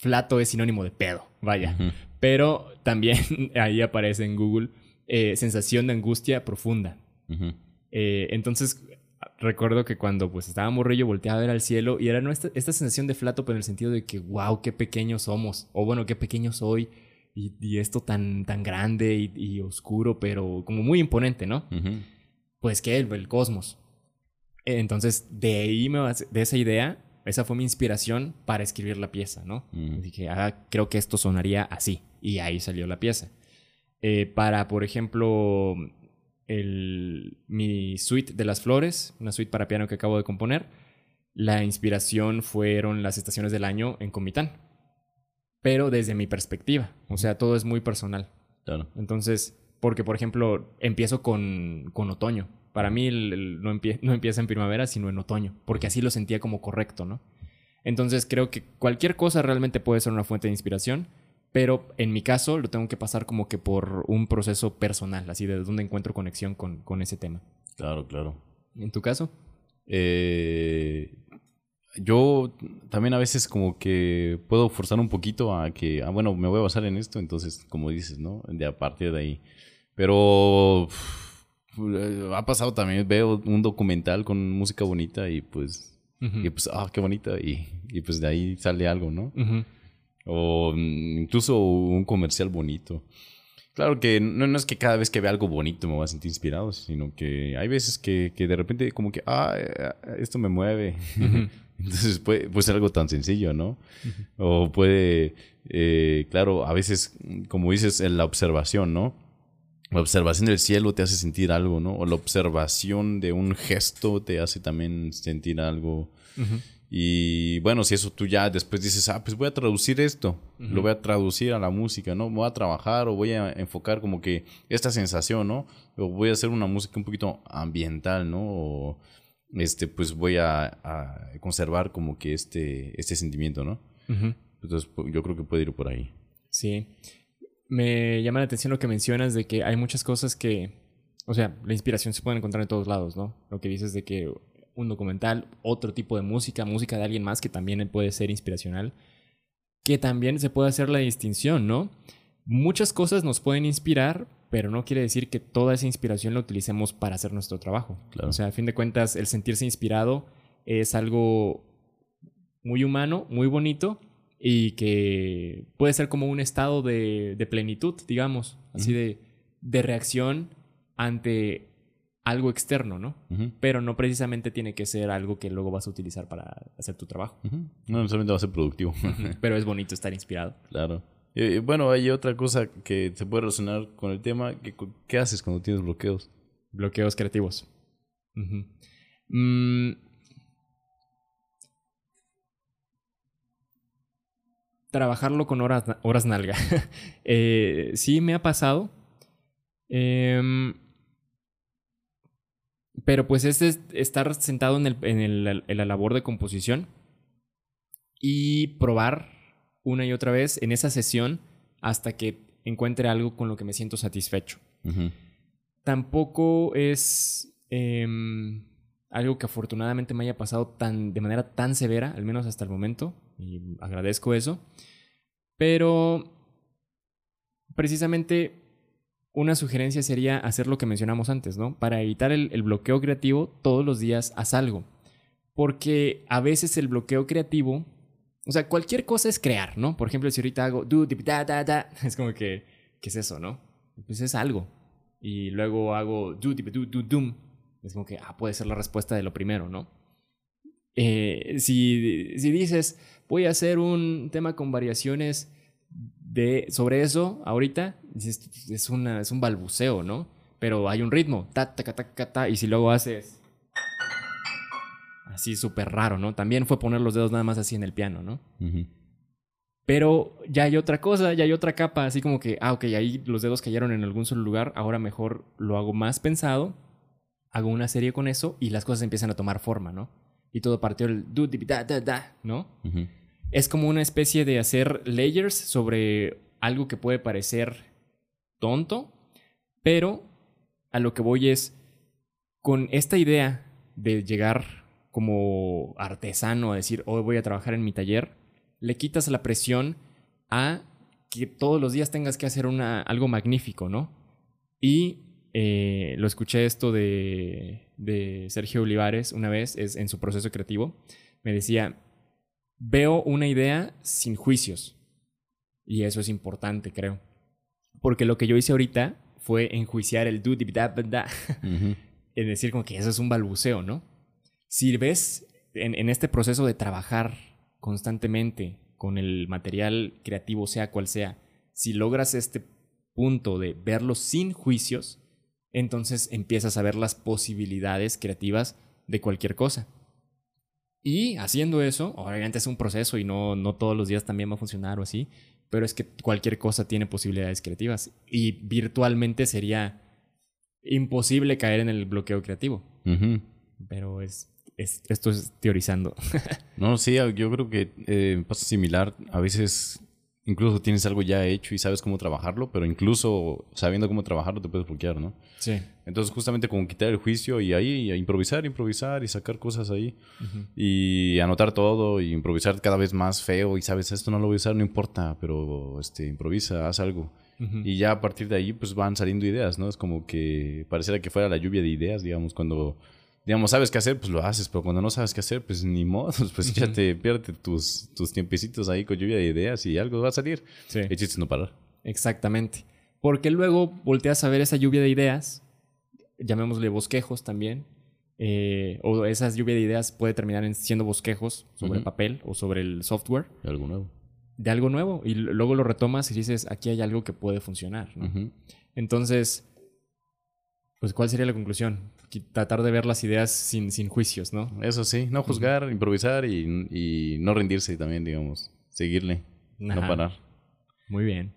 flato es sinónimo de pedo, vaya. Pero también ahí aparece en Google eh, sensación de angustia profunda. Eh, entonces, recuerdo que cuando pues estaba morrillo volteaba a ver al cielo y era esta, sensación de flato, pero en el sentido de que, wow, qué pequeños somos, o bueno, qué pequeño soy, y, esto tan, tan grande y, oscuro, pero como muy imponente, ¿no? Pues que el, el, cosmos. Entonces, de ahí, me, de esa idea, esa fue mi inspiración para escribir la pieza, ¿no? Dije, ah, creo que esto sonaría así, y ahí salió la pieza. Eh, para, por ejemplo, el, mi suite de las flores, una suite para piano que acabo de componer, la inspiración fueron las estaciones del año en Comitán. Pero desde mi perspectiva, o sea, todo es muy personal. Claro. Entonces, porque por ejemplo, empiezo con, con otoño. Para mí no, no empieza en primavera, sino en otoño, porque así lo sentía como correcto, ¿no? Entonces creo que cualquier cosa realmente puede ser una fuente de inspiración pero en mi caso lo tengo que pasar como que por un proceso personal, así de donde encuentro conexión con, con ese tema. Claro, claro. ¿En tu caso? Eh, yo también a veces como que puedo forzar un poquito a que, ah, bueno, me voy a basar en esto, entonces, como dices, ¿no? De a partir de ahí. Pero ha pasado también, veo un documental con música bonita y pues, y pues, ah, qué bonita, y, y, pues de ahí sale algo, ¿no? O incluso un comercial bonito. Claro que no, no, es que cada vez que vea algo bonito me voy a sentir inspirado, sino que hay veces que, que de repente como que, ah, eh, esto me mueve. Entonces puede, puede, ser algo tan sencillo, ¿no? O puede, eh, claro, a veces, como dices, en la observación, ¿no? La observación del cielo te hace sentir algo, ¿no? O la observación de un gesto te hace también sentir algo. Y bueno, si eso tú ya después dices, ah, pues voy a traducir esto, lo voy a traducir a la música, ¿no? Voy a trabajar o voy a enfocar como que esta sensación, ¿no? O voy a hacer una música un poquito ambiental, ¿no? O este, pues voy a, conservar como que este, este sentimiento, ¿no? Entonces yo creo que puede ir por ahí. Sí. Me llama la atención lo que mencionas de que hay muchas cosas que, o sea, la inspiración se puede encontrar en todos lados, ¿no? Lo que dices de que un documental, otro tipo de música, música de alguien más que también puede ser inspiracional, que también se puede hacer la distinción, ¿no? Muchas cosas nos pueden inspirar, pero no quiere decir que toda esa inspiración la utilicemos para hacer nuestro trabajo. O sea, a fin de cuentas, el sentirse inspirado es algo muy humano, muy bonito y que puede ser como un estado de, plenitud, digamos, así de, de reacción ante algo externo, ¿no? Pero no precisamente tiene que ser algo que luego vas a utilizar para hacer tu trabajo. ujú. No necesariamente va a ser productivo. Pero es bonito estar inspirado. claro. Eh, bueno, hay otra cosa que se puede relacionar con el tema. que- ¿Qué haces cuando tienes bloqueos? Bloqueos creativos. Mm. Trabajarlo con horas, horas nalga. Eh, sí, me ha pasado. Em, pero pues es es estar sentado en, el, en, el- en la labor de composición y probar una y otra vez en esa sesión hasta que encuentre algo con lo que me siento satisfecho tampoco es em, algo que afortunadamente me haya pasado tan, de manera tan severa, al menos hasta el momento, y agradezco eso. Pero precisamente una sugerencia sería hacer lo que mencionamos antes, ¿no? Para evitar el, bloqueo creativo, todos los días haz algo. Porque a veces el bloqueo creativo, o sea, cualquier cosa es crear, ¿no? Por ejemplo, si ahorita hago da, da, da, es como que, ¿qué es eso, no? Pues es algo. Y luego hago do, do, do. Es como que, ah, puede ser la respuesta de lo primero, ¿no? Eh, si, si dices, voy a hacer un tema con variaciones de, sobre eso ahorita, es, una, es un balbuceo, ¿no? Pero hay un ritmo, ta, ta, ta, ta, ta, ta, y si luego haces así súper raro, ¿no? También fue poner los dedos nada más así en el piano, ¿no? Pero ya hay otra cosa, ya hay otra capa, así como que, ah, ok, ahí los dedos cayeron en algún solo lugar, ahora mejor lo hago más pensado, hago una serie con eso y las cosas empiezan a tomar forma, ¿no? Y todo partió el da, da, da, ¿no? Ujú. Es como una especie de hacer layers sobre algo que puede parecer tonto, pero a lo que voy es con esta idea de llegar como artesano a decir, hoy voy a trabajar en mi taller, le quitas la presión a que todos los días tengas que hacer una, algo magnífico, ¿no? Y eh, lo escuché esto de, de Sergio Olivares una vez, es en su proceso creativo, me decía, veo una idea sin juicios. Y eso es importante, creo. Porque lo que yo hice ahorita fue enjuiciar el do, da, da, da. Ujú. Es decir, como que eso es un balbuceo, ¿no? Si ves en, en este proceso de trabajar constantemente con el material creativo, sea cual sea, si logras este punto de verlo sin juicios, entonces empiezas a ver las posibilidades creativas de cualquier cosa. Y haciendo eso, obviamente es un proceso y no, no todos los días también va a funcionar o así, pero es que cualquier cosa tiene posibilidades creativas y virtualmente sería imposible caer en el bloqueo creativo. Pero es, es- esto es teorizando. No, sí, yo creo que eh, pasa similar. A veces incluso tienes algo ya hecho y sabes cómo trabajarlo, pero incluso sabiendo cómo trabajarlo te puedes bloquear, ¿no? Sí. Entonces justamente como quitar el juicio y ahí improvisar, improvisar y sacar cosas ahí y anotar todo y improvisar cada vez más feo y sabes, esto no lo voy a usar, no importa, pero este, improvisa, haz algo. Y ya a partir de ahí pues van saliendo ideas, ¿no? Es como que pareciera que fuera la lluvia de ideas, digamos, cuando, digamos, sabes qué hacer, pues lo haces, pero cuando no sabes qué hacer, pues ni modo, pues ya te pierde tus, tus tiempecitos ahí con lluvia de ideas y algo va a salir. Sí. El chiste es no parar. Exactamente. Porque luego volteas a ver esa lluvia de ideas, llamémosle bosquejos también, eh, o esa lluvia de ideas puede terminar en siendo bosquejos sobre Ujú. papel o sobre el software Algo nuevo. de algo nuevo y luego lo retomas y dices, aquí hay algo que puede funcionar. Entonces, pues ¿cuál sería la conclusión? Tratar de ver las ideas sin, sin juicios, ¿no? Eso sí, no juzgar, improvisar y, y no rendirse también, digamos. Seguirle, no parar. Muy bien.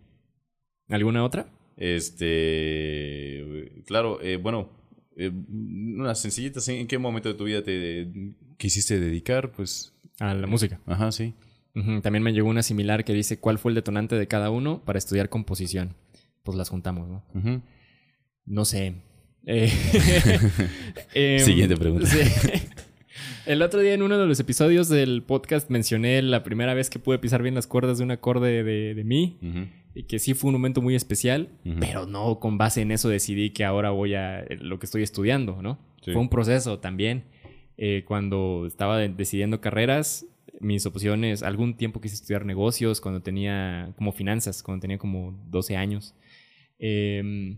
¿Alguna otra? Este, claro, eh, bueno, eh, unas sencillitas, ¿en qué momento de tu vida te quisiste dedicar? Pues, A la música. ajá, sí. También me llegó una similar que dice cuál fue el detonante de cada uno para estudiar composición. Pues las juntamos, ¿no? No sé. Eh, em, Siguiente pregunta. sí. El otro día en uno de los episodios del podcast mencioné la primera vez que pude pisar bien las cuerdas de un acorde de, de mí Ujú. y que sí fue un momento muy especial, Ujú. pero no con base en eso decidí que ahora voy a lo que estoy estudiando, ¿no? Sí. Fue un proceso también. Eh, cuando estaba de- decidiendo carreras, mis opciones, algún tiempo quise estudiar negocios cuando tenía como finanzas, cuando tenía como 12 años. Em,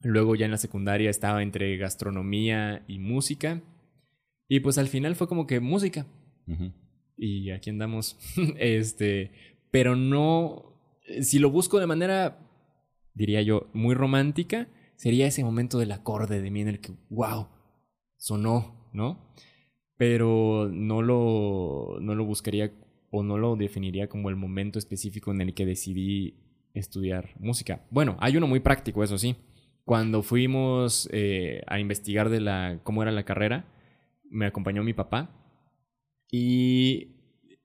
Luego ya en la secundaria estaba entre gastronomía y música. Y pues al final fue como que música. Y aquí andamos. este, pero no, si lo busco de manera, diría yo, muy romántica, sería ese momento del acorde de mí en el que, wow, sonó, ¿no? Pero no lo, no lo buscaría o no lo definiría como el momento específico en el que decidí estudiar música. Bueno, hay uno muy práctico, eso sí. Cuando fuimos eh, a investigar de la, cómo era la carrera, me acompañó mi papá y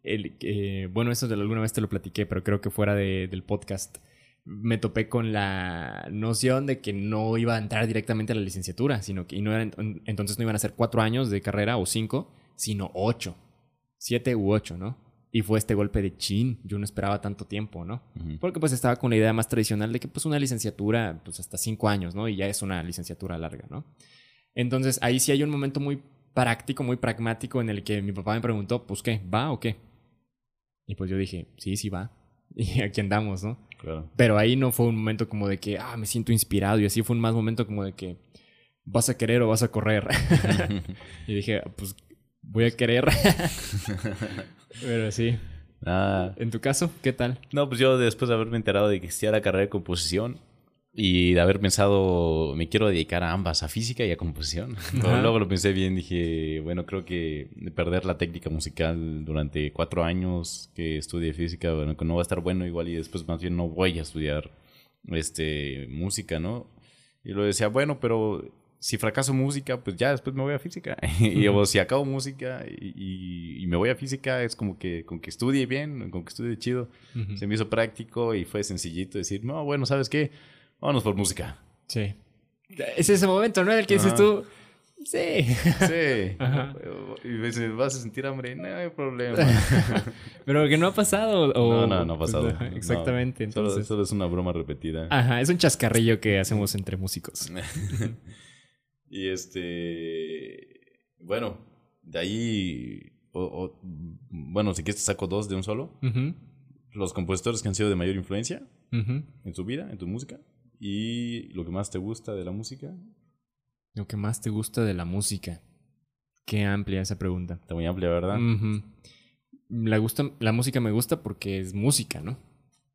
el, eh, bueno, eso de alguna vez te lo platiqué, pero creo que fuera de- del podcast me topé con la noción de que no iba a entrar directamente a la licenciatura, sino que y no entonces no iban a ser cuatro años de carrera o cinco, sino ocho, siete u ocho, ¿no? Y fue este golpe de chin, yo no esperaba tanto tiempo, ¿no? Porque pues estaba con la idea más tradicional de que pues una licenciatura, pues hasta cinco años, ¿no? Y ya es una licenciatura larga, ¿no? Entonces ahí sí hay un momento muy práctico, muy pragmático en el que mi papá me preguntó, pues qué, ¿va o qué? Y pues yo dije, sí, sí va. Y aquí andamos, ¿no? Claro. Pero ahí no fue un momento como de que, ah, me siento inspirado y así fue un más momento como de que, ¿vas a querer o vas a correr? y dije, pues voy a querer. Pero sí. En tu caso, ¿qué tal? no, pues yo después de haberme enterado de que existía la carrera de composición y de haber pensado, me quiero dedicar a ambas, a física y a composición. Pero luego lo pensé bien, dije, bueno, creo que perder la técnica musical durante cuatro años que estudie física, bueno, que no va a estar bueno igual y después más bien no voy a estudiar este, música, ¿no? Y lo decía, bueno, pero si fracaso música, pues ya después me voy a física. y o si acabo música y, y- y me voy a física, es como que con que estudie bien, con que estudie chido. Se me hizo práctico y fue sencillito decir, no, bueno, ¿sabes qué? Vámonos por música. Sí. Es ese momento, ¿no? En el que dices tú, sí. Sí. Ajá. Y me dice, ¿vas a sentir hambre? No hay problema. Pero que no ha pasado. O, no, no, no ha pasado. Ajá, No. Exactamente. Solo, Entonces. solo es una broma repetida. Ajá, es un chascarrillo que hacemos entre músicos. Y este. Bueno, de ahí. o- o- bueno, si quieres te saco dos de un solo. Los compositores que han sido de mayor influencia en tu vida, en tu música. Y lo que más te gusta de la música. Lo que más te gusta de la música. Qué amplia esa pregunta. Está muy amplia, ¿verdad? La, gusta, la música me gusta porque es música, ¿no?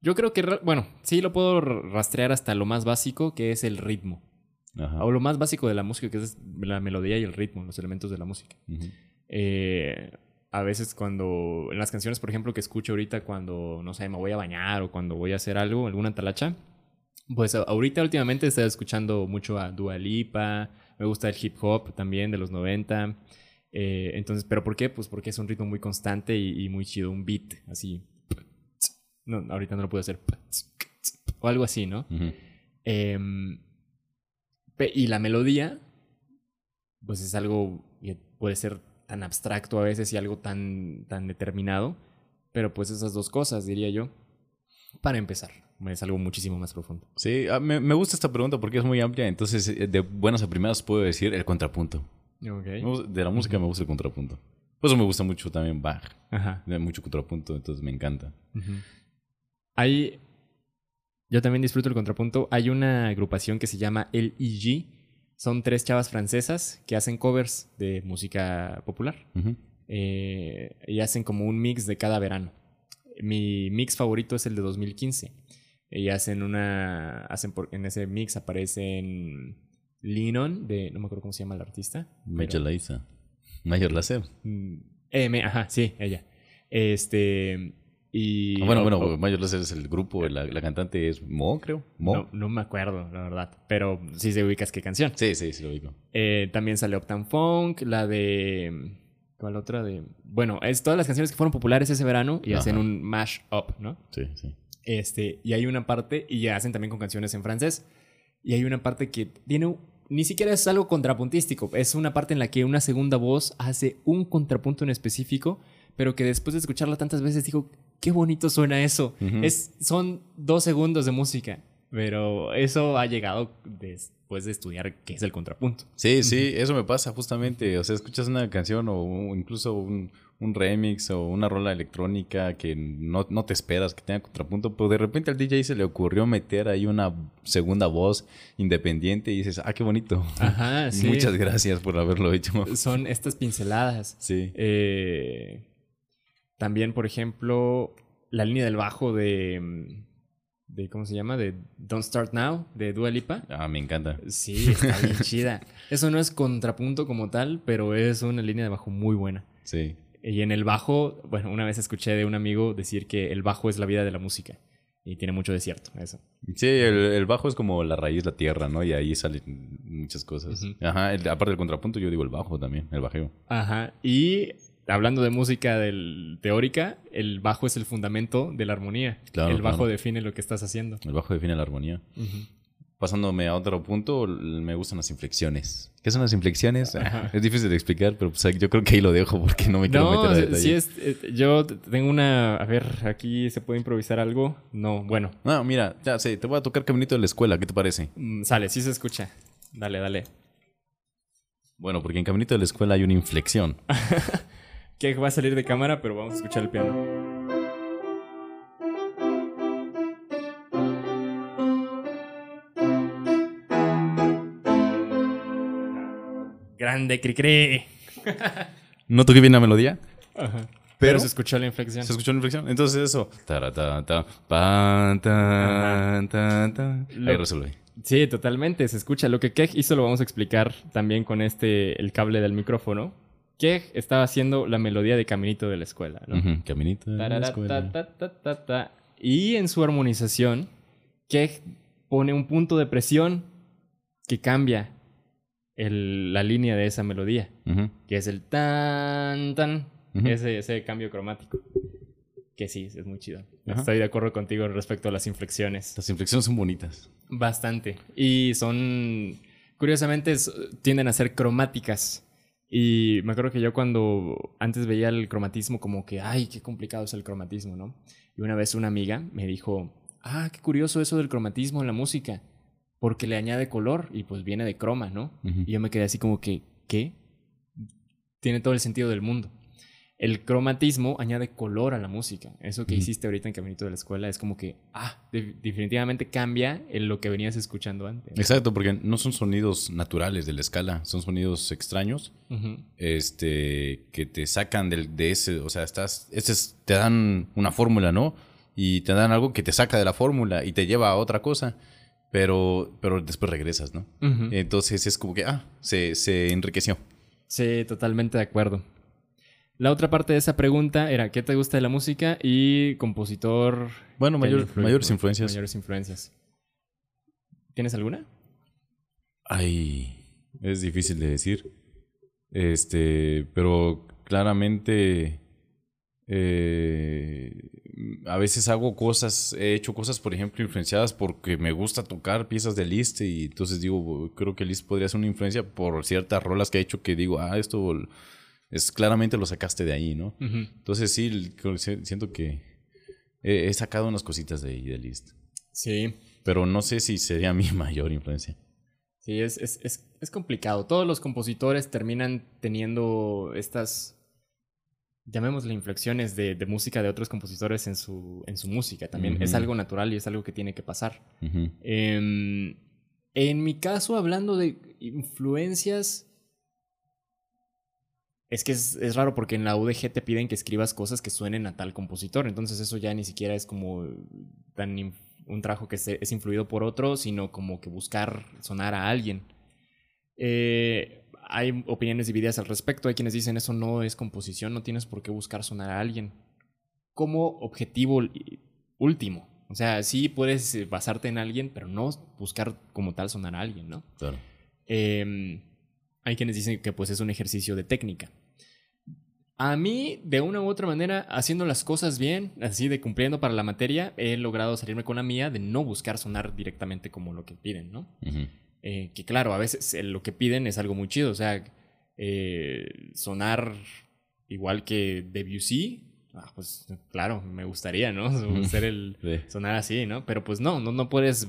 Yo creo que, bueno, sí lo puedo rastrear hasta lo más básico, que es el ritmo. Ajá. O lo más básico de la música, que es la melodía y el ritmo, los elementos de la música. Eh, a veces cuando, en las canciones, por ejemplo, que escucho ahorita cuando, no sé, me voy a bañar o cuando voy a hacer algo, alguna talacha, pues ahorita últimamente estoy escuchando mucho a Dua Lipa, me gusta el hip hop también de los 90. eh, entonces, ¿pero por qué? Pues porque es un ritmo muy constante y, y muy chido, un beat así. No, ahorita no lo puedo hacer. O algo así, ¿no? Pe- y la melodía, pues es algo que puede ser tan abstracto a veces y algo tan, tan determinado. Pero pues esas dos cosas, diría yo, para empezar. Es algo muchísimo más profundo. Sí, ah, me, me gusta esta pregunta porque es muy amplia. Entonces, eh, de buenas a primeras puedo decir el contrapunto. De la música me gusta el contrapunto. Por eso me gusta mucho también Bach. Ajá. Mucho contrapunto, entonces me encanta. Hay. Yo también disfruto el contrapunto. Hay una agrupación que se llama El EG. Son tres chavas francesas que hacen covers de música popular. Eh, y hacen como un mix de cada verano. Mi mix favorito es el de 2015. Y hacen una. Hacen por, en ese mix aparecen Linon, de. No me acuerdo cómo se llama el artista. Major Lazer. Major Lazer. Mm, M, ajá, sí, ella. Este. Y. Bueno, bueno, Major Lazer es el grupo, la, la cantante es Mo, creo. Mo. no, no me acuerdo, la verdad. Pero sí se ubicas qué canción. Sí, sí, sí lo digo. Eh, también sale Uptown Funk, la de. ¿Cuál otra? de Bueno, es todas las canciones que fueron populares ese verano y Ajá. hacen un mash up, ¿no? Sí, sí. Este, y hay una parte, y ya hacen también con canciones en francés, y hay una parte que tiene, ni siquiera es algo contrapuntístico, es una parte en la que una segunda voz hace un contrapunto en específico, pero que después de escucharla tantas veces digo, qué bonito suena eso. Ujú. es, son dos segundos de música, pero eso ha llegado des- puedes estudiar qué es el contrapunto. Sí, sí, eso me pasa justamente. O sea, escuchas una canción o incluso un, un remix o una rola electrónica que no, no, te esperas que tenga contrapunto, pero de repente al DJ se le ocurrió meter ahí una segunda voz independiente y dices, ah, qué bonito. Ajá, sí. Muchas gracias por haberlo hecho. Son estas pinceladas. Sí. Eh, también, por ejemplo, la línea del bajo de, de. ¿Cómo se llama? De Don't Start Now, de Dua Lipa. Ah, me encanta. Sí, está bien chida. Eso no es contrapunto como tal, pero es una línea de bajo muy buena. Sí. Y en el bajo, bueno, una vez escuché de un amigo decir que el bajo es la vida de la música. Y tiene mucho de cierto eso. Sí, el, bajo es como la raíz, la tierra, ¿no? Y ahí salen muchas cosas. Ajá, aparte del contrapunto, yo digo el bajo también, el bajeo. Ajá, y hablando de música del, teórica, el bajo es el fundamento de la armonía. Claro, el bajo define lo que estás haciendo. El bajo define la armonía. Pasándome a otro punto, me gustan las inflexiones. ¿Qué son las inflexiones? Es difícil de explicar, pero pues, yo creo que ahí lo dejo porque no me quiero meter a detalle. Sí es, eh, yo tengo una... A ver, aquí se puede improvisar algo. No, bueno. No, mira, ya sé, te voy a tocar Caminito de la Escuela. ¿Qué te parece? Mm, sale, sí se escucha. Dale, dale. Bueno, porque en Caminito de la Escuela hay una inflexión. que va a salir de cámara, pero vamos a escuchar el piano. Grande, cri cri. no toqué bien la melodía. Pero, se escuchó la inflexión. Se escuchó la inflexión. Entonces eso. Ahí resuelve. Sí, totalmente. Se escucha. Lo que Kej hizo lo vamos a explicar también con este, el cable del micrófono. Kej estaba haciendo la melodía de Caminito de la Escuela. ¿no? Caminito de la Escuela. Y en su armonización, Kej pone un punto de presión que cambia la línea de esa melodía, que es el tan, tan, ese, ese cambio cromático. Que sí, es muy chido. Estoy de acuerdo contigo respecto a las inflexiones. Las inflexiones son bonitas. Bastante. Y son, curiosamente, tienden a ser cromáticas. Y me acuerdo que yo cuando antes veía el cromatismo como que, ay, qué complicado es el cromatismo, ¿no? Y una vez una amiga me dijo, ah, qué curioso eso del cromatismo en la música porque le añade color y pues viene de croma, ¿no? Y yo me quedé así como que, ¿qué? Tiene todo el sentido del mundo. El cromatismo añade color a la música. Eso que hiciste ahorita en Caminito de la Escuela es como que, ah, definitivamente cambia en lo que venías escuchando antes. Exacto, porque no son sonidos naturales de la escala, son sonidos extraños este, que te sacan de, de ese, o sea, estás, ese te dan una fórmula, ¿no? Y te dan algo que te saca de la fórmula y te lleva a otra cosa pero, pero después regresas, ¿no? Entonces es como que, ah, se, se enriqueció. Sí, totalmente de acuerdo. La otra parte de esa pregunta era, ¿qué te gusta de la música? Y compositor... Bueno, mayor, mayores influencias. Mayores influencias. ¿Tienes alguna? Ay, es difícil de decir. Este, pero claramente eh, a veces hago cosas, he hecho cosas, por ejemplo, influenciadas porque me gusta tocar piezas de Liszt y entonces digo, creo que Liszt podría ser una influencia por ciertas rolas que he hecho que digo, ah, esto es claramente lo sacaste de ahí, ¿no? Entonces sí, siento que he, sacado unas cositas de ahí de Liszt. Sí. Pero no sé si sería mi mayor influencia. Sí, es, es, es, es complicado. Todos los compositores terminan teniendo estas llamémosle inflexiones de, de, música de otros compositores en su, en su música. También es algo natural y es algo que tiene que pasar. Em, en mi caso, hablando de influencias, es que es, es, raro porque en la UDG te piden que escribas cosas que suenen a tal compositor. Entonces eso ya ni siquiera es como tan un trabajo que es influido por otro, sino como que buscar sonar a alguien. Eh, hay opiniones divididas al respecto. Hay quienes dicen eso no es composición, no tienes por qué buscar sonar a alguien como objetivo último. O sea, sí puedes eh, basarte en alguien, pero no buscar como tal sonar a alguien, ¿no? Claro. Em, hay quienes dicen que pues es un ejercicio de técnica. A mí, de una u otra manera, haciendo las cosas bien, así de cumpliendo para la materia, he logrado salirme con la mía de no buscar sonar directamente como lo que piden, ¿no? Eh, que claro, a veces eh, lo que piden es algo muy chido, o sea, eh, sonar igual que Debussy, ah, pues claro, me gustaría, ¿no? Ser el, Sonar así, ¿no? Pero pues no, no, no puedes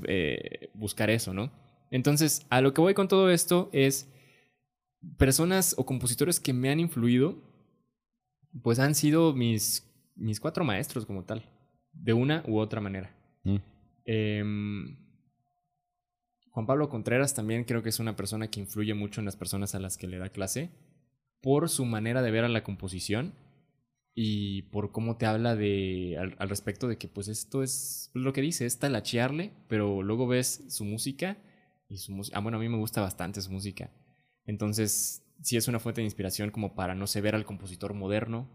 buscar eso, ¿no? Entonces, a lo que voy con todo esto es personas o compositores que me han influido, pues han sido mis, mis cuatro maestros como tal, de una u otra manera. Mm. Em, Juan Pablo Contreras también creo que es una persona que influye mucho en las personas a las que le da clase por su manera de ver a la composición y por cómo te habla de al, al respecto de que pues esto es lo que dice, es talachearle, pero luego ves su música y su música, ah bueno, a mí me gusta bastante su música. Entonces, sí es una fuente de inspiración como para no se ver al compositor moderno.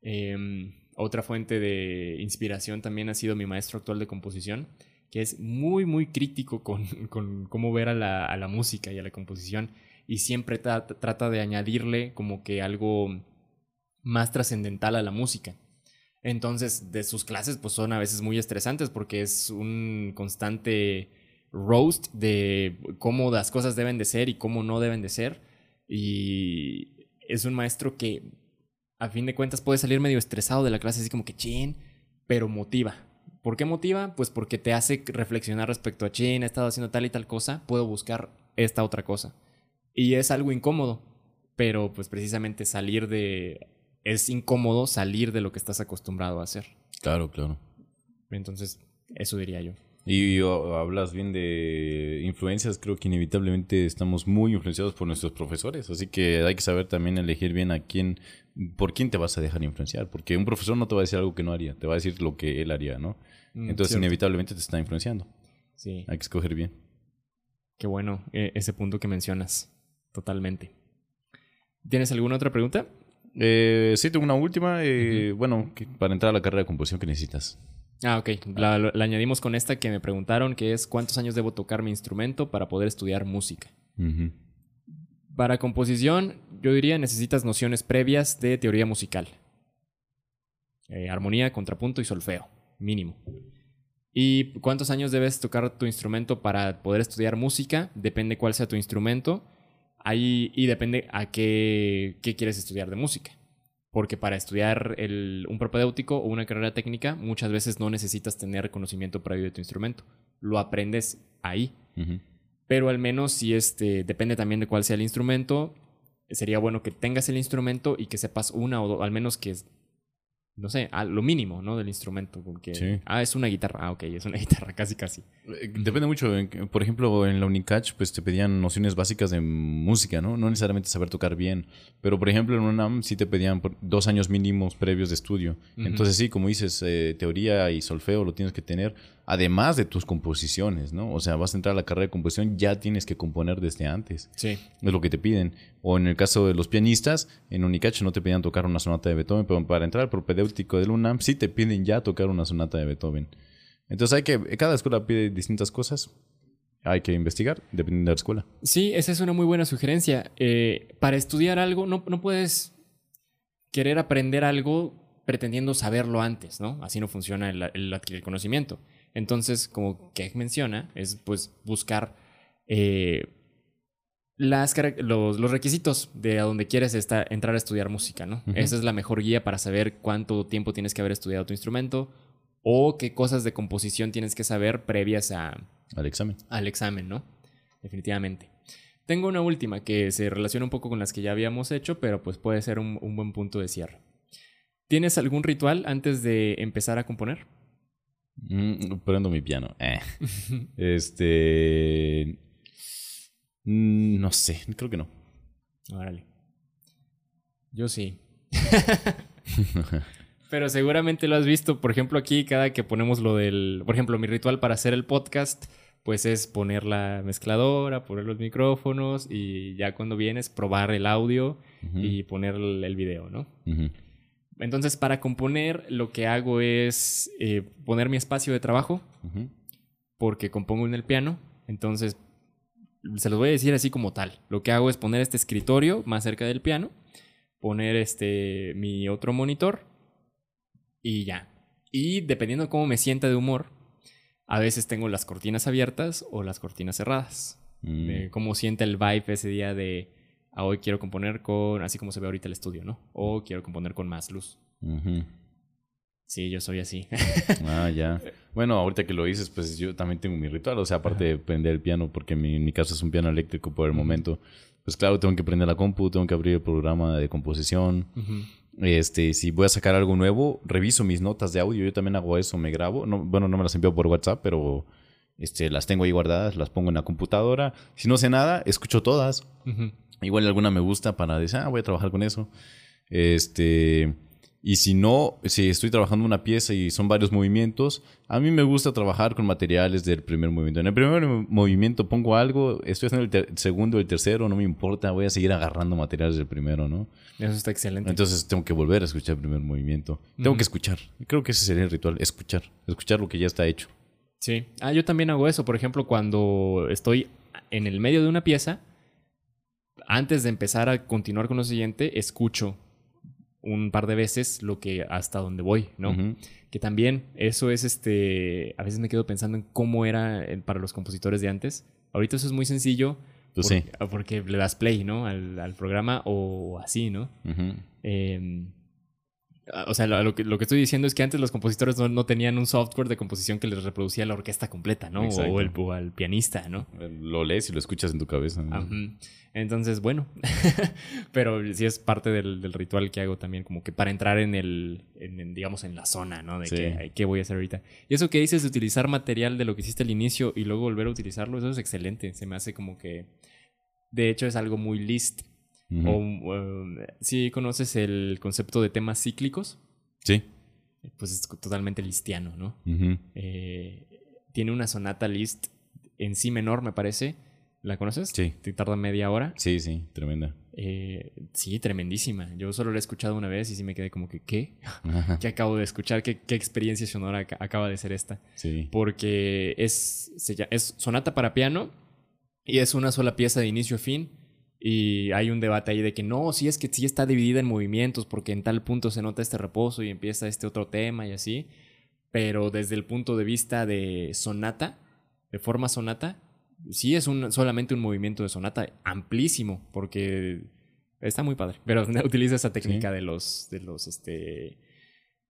Em, otra fuente de inspiración también ha sido mi maestro actual de composición, que es muy, muy crítico con, con cómo ver a la, a la, música y a la composición y siempre tra trata de añadirle como que algo más trascendental a la música. Entonces, de sus clases, pues son a veces muy estresantes porque es un constante roast de cómo las cosas deben de ser y cómo no deben de ser. Y es un maestro que, a fin de cuentas, puede salir medio estresado de la clase, así como que chin, pero motiva. ¿Por qué motiva? Pues porque te hace reflexionar respecto a chin, he estado haciendo tal y tal cosa, puedo buscar esta otra cosa. Y es algo incómodo, pero pues precisamente salir de... Es incómodo salir de lo que estás acostumbrado a hacer. Claro, claro. Entonces, eso diría yo. Y hablas bien de influencias, creo que inevitablemente estamos muy influenciados por nuestros profesores, así que hay que saber también elegir bien a quién, por quién te vas a dejar influenciar, porque un profesor no te va a decir algo que no haría, te va a decir lo que él haría, ¿no? Mm, Entonces cierto. inevitablemente te está influenciando. Sí. Hay que escoger bien. Qué bueno eh, ese punto que mencionas, totalmente. ¿Tienes alguna otra pregunta? Eh, sí, tengo una última. Eh, uh -huh. Bueno, para entrar a la carrera de composición, ¿qué necesitas? Ah, ok. La, la, añadimos con esta que me preguntaron, que es ¿cuántos años debo tocar mi instrumento para poder estudiar música? Uh -huh. Para composición, yo diría necesitas nociones previas de teoría musical. Eh, armonía, contrapunto y solfeo, mínimo. ¿Y cuántos años debes tocar tu instrumento para poder estudiar música? Depende cuál sea tu instrumento. Ahí, y depende a qué, qué quieres estudiar de música porque para estudiar el, un propedéutico o una carrera técnica muchas veces no necesitas tener conocimiento previo de tu instrumento. Lo aprendes ahí. Uh -huh. Pero al menos si este, depende también de cuál sea el instrumento, sería bueno que tengas el instrumento y que sepas una o dos, al menos que no sé, a lo mínimo, ¿no? Del instrumento. Porque, sí. Ah, es una guitarra. Ah, ok, es una guitarra, casi, casi. Depende mucho. Por ejemplo, en la Unicach, pues te pedían nociones básicas de música, ¿no? No necesariamente saber tocar bien. Pero, por ejemplo, en UNAM sí te pedían dos años mínimos previos de estudio. Uh -huh. Entonces, sí, como dices, eh, teoría y solfeo lo tienes que tener. Además de tus composiciones, ¿no? O sea, vas a entrar a la carrera de composición, ya tienes que componer desde antes. Sí. Es lo que te piden. O en el caso de los pianistas, en Unicach no te pedían tocar una sonata de Beethoven, pero para entrar al propedéutico del UNAM sí te piden ya tocar una sonata de Beethoven. Entonces hay que, cada escuela pide distintas cosas. Hay que investigar, dependiendo de la escuela. Sí, esa es una muy buena sugerencia. Eh, para estudiar algo, no, no puedes querer aprender algo pretendiendo saberlo antes, ¿no? Así no funciona el, el, el conocimiento. Entonces, como Keck menciona, es pues buscar eh, las, los, los, requisitos de a donde quieres entrar a estudiar música, ¿no? Uh -huh. Esa es la mejor guía para saber cuánto tiempo tienes que haber estudiado tu instrumento o qué cosas de composición tienes que saber previas a, al examen. Al examen, ¿no? Definitivamente. Tengo una última que se relaciona un poco con las que ya habíamos hecho, pero pues puede ser un, un buen punto de cierre. ¿Tienes algún ritual antes de empezar a componer? Mm, prendo mi piano. Eh. este. Mm, no sé, creo que no. Órale. Yo sí. Pero seguramente lo has visto. Por ejemplo, aquí, cada que ponemos lo del. Por ejemplo, mi ritual para hacer el podcast, pues es poner la mezcladora, poner los micrófonos y ya cuando vienes, probar el audio uh -huh. y poner el video, ¿no? Uh -huh. Entonces, para componer, lo que hago es eh, poner mi espacio de trabajo, uh -huh. porque compongo en el piano. Entonces, se los voy a decir así como tal. Lo que hago es poner este escritorio más cerca del piano, poner este mi otro monitor y ya. Y dependiendo de cómo me sienta de humor, a veces tengo las cortinas abiertas o las cortinas cerradas. Mm. De cómo siente el vibe ese día de a hoy quiero componer con, así como se ve ahorita el estudio, ¿no? O quiero componer con más luz. Uh -huh. Sí, yo soy así. ah, ya. Bueno, ahorita que lo dices, pues yo también tengo mi ritual. O sea, aparte de prender el piano, porque mi, mi casa es un piano eléctrico por el momento. Pues claro, tengo que prender la compu, tengo que abrir el programa de composición. Este, si voy a sacar algo nuevo, reviso mis notas de audio. Yo también hago eso, me grabo. No, bueno, no me las envío por WhatsApp, pero este, las tengo ahí guardadas, las pongo en la computadora. Si no sé nada, escucho todas. Igual alguna me gusta para decir, ah, voy a trabajar con eso. Este, y si no, si estoy trabajando una pieza y son varios movimientos, a mí me gusta trabajar con materiales del primer movimiento. En el primer movimiento pongo algo, estoy haciendo el, segundo, el tercero, no me importa, voy a seguir agarrando materiales del primero, ¿no? Eso está excelente. Entonces tengo que volver a escuchar el primer movimiento. Tengo que escuchar. Creo que ese sería el ritual, escuchar. Escuchar lo que ya está hecho. Sí. Ah, yo también hago eso. Por ejemplo, cuando estoy en el medio de una pieza, antes de empezar a continuar con lo siguiente, escucho un par de veces lo que hasta donde voy, ¿no? Que también eso es este, a veces me quedo pensando en cómo era para los compositores de antes. Ahorita eso es muy sencillo pues sí. porque le das play, ¿no? Al, programa o así, ¿no? Ah, o sea, lo, que, lo, que, estoy diciendo es que antes los compositores no, tenían un software de composición que les reproducía la orquesta completa, ¿no? O, el, al pianista, ¿no? Lo lees y lo escuchas en tu cabeza. Entonces, bueno, pero sí es parte del, ritual que hago también, como que para entrar en el, digamos, en la zona, ¿no? De que, qué voy a hacer ahorita. Y eso que dices de utilizar material de lo que hiciste al inicio y luego volver a utilizarlo, eso es excelente. Se me hace como que, de hecho, es algo muy list o, si conoces el concepto de temas cíclicos. Sí. Pues es totalmente listiano, ¿no? Eh, tiene una sonata list en sí menor, me parece. ¿La conoces? Sí. Te tarda media hora. Sí, sí, tremenda. Eh, sí, tremendísima. Yo solo la he escuchado una vez y sí me quedé como que, ¿qué? ¿Qué acabo de escuchar? ¿Qué, ¿Qué, experiencia sonora acaba de ser esta? Sí. Porque es, es sonata para piano y es una sola pieza de inicio a fin y hay un debate ahí de que no, sí es que sí está dividida en movimientos porque en tal punto se nota este reposo y empieza este otro tema y así. Pero desde el punto de vista de sonata, de forma sonata, sí es un, solamente un movimiento de sonata amplísimo porque está muy padre. Pero utiliza esa técnica de los, de los, este,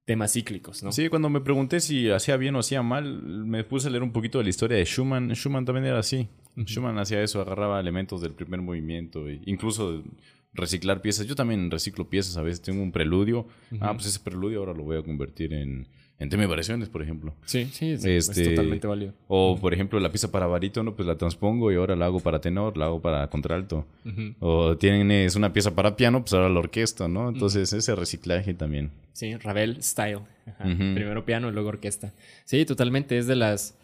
temas cíclicos, ¿no? Sí, cuando me pregunté si hacía bien o hacía mal, me puse a leer un poquito de la historia de Schumann. Schumann también era así. Schumann hacía eso, agarraba elementos del primer movimiento, e incluso reciclar piezas. Yo también reciclo piezas, a veces tengo un preludio. Ah, pues ese preludio ahora lo voy a convertir en, en tema de variaciones, por ejemplo. Sí, sí, es, este, totalmente válido. O, por ejemplo, la pieza para barítono, pues la transpongo y ahora la hago para tenor, la hago para contralto. O tienes una pieza para piano, pues ahora la orquesta, ¿no? Entonces, ese reciclaje también. Sí, Ravel style. Primero piano, luego orquesta. Sí, totalmente. Es de las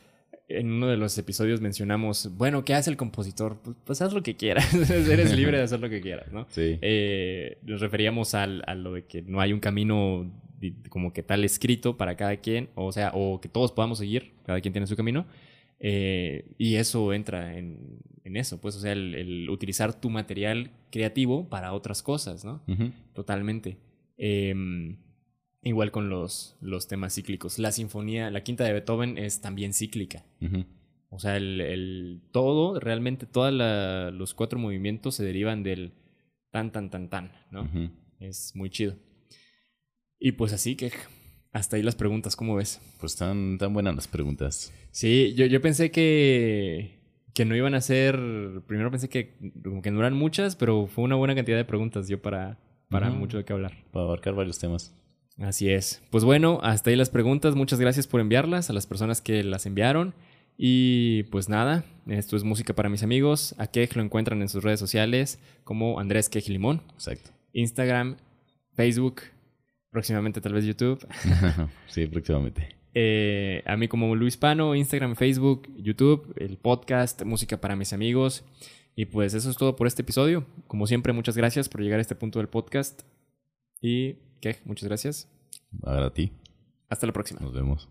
en uno de los episodios mencionamos, bueno, ¿qué hace el compositor? Pues, pues haz lo que quieras, eres libre de hacer lo que quieras, ¿no? Sí. Eh, nos referíamos al, a lo de que no hay un camino como que tal escrito para cada quien, o sea, o que todos podamos seguir, cada quien tiene su camino, eh, y eso entra en, en, eso, pues, o sea, el, utilizar tu material creativo para otras cosas, ¿no? Totalmente. Eh, Igual con los, los temas cíclicos. La sinfonía, la quinta de Beethoven es también cíclica. O sea, el, el, todo, realmente todos los cuatro movimientos se derivan del tan, tan, tan, tan, ¿no? Es muy chido. Y pues así que hasta ahí las preguntas, ¿cómo ves? Pues tan, tan buenas las preguntas. Sí, yo, yo pensé que, que no iban a ser, primero pensé que como que no eran muchas, pero fue una buena cantidad de preguntas yo para, para mucho de qué hablar. Para abarcar varios temas. Así es. Pues bueno, hasta ahí las preguntas. Muchas gracias por enviarlas a las personas que las enviaron. Y pues nada, esto es música para mis amigos. A Kej lo encuentran en sus redes sociales como Andrés Kej Limón. Exacto. Instagram, Facebook, próximamente tal vez YouTube. sí, próximamente. Eh, a mí como Luis Pano, Instagram, Facebook, YouTube, el podcast Música para mis amigos. Y pues eso es todo por este episodio. Como siempre, muchas gracias por llegar a este punto del podcast. Y ¿Qué? Muchas gracias. A ti. Hasta la próxima. Nos vemos.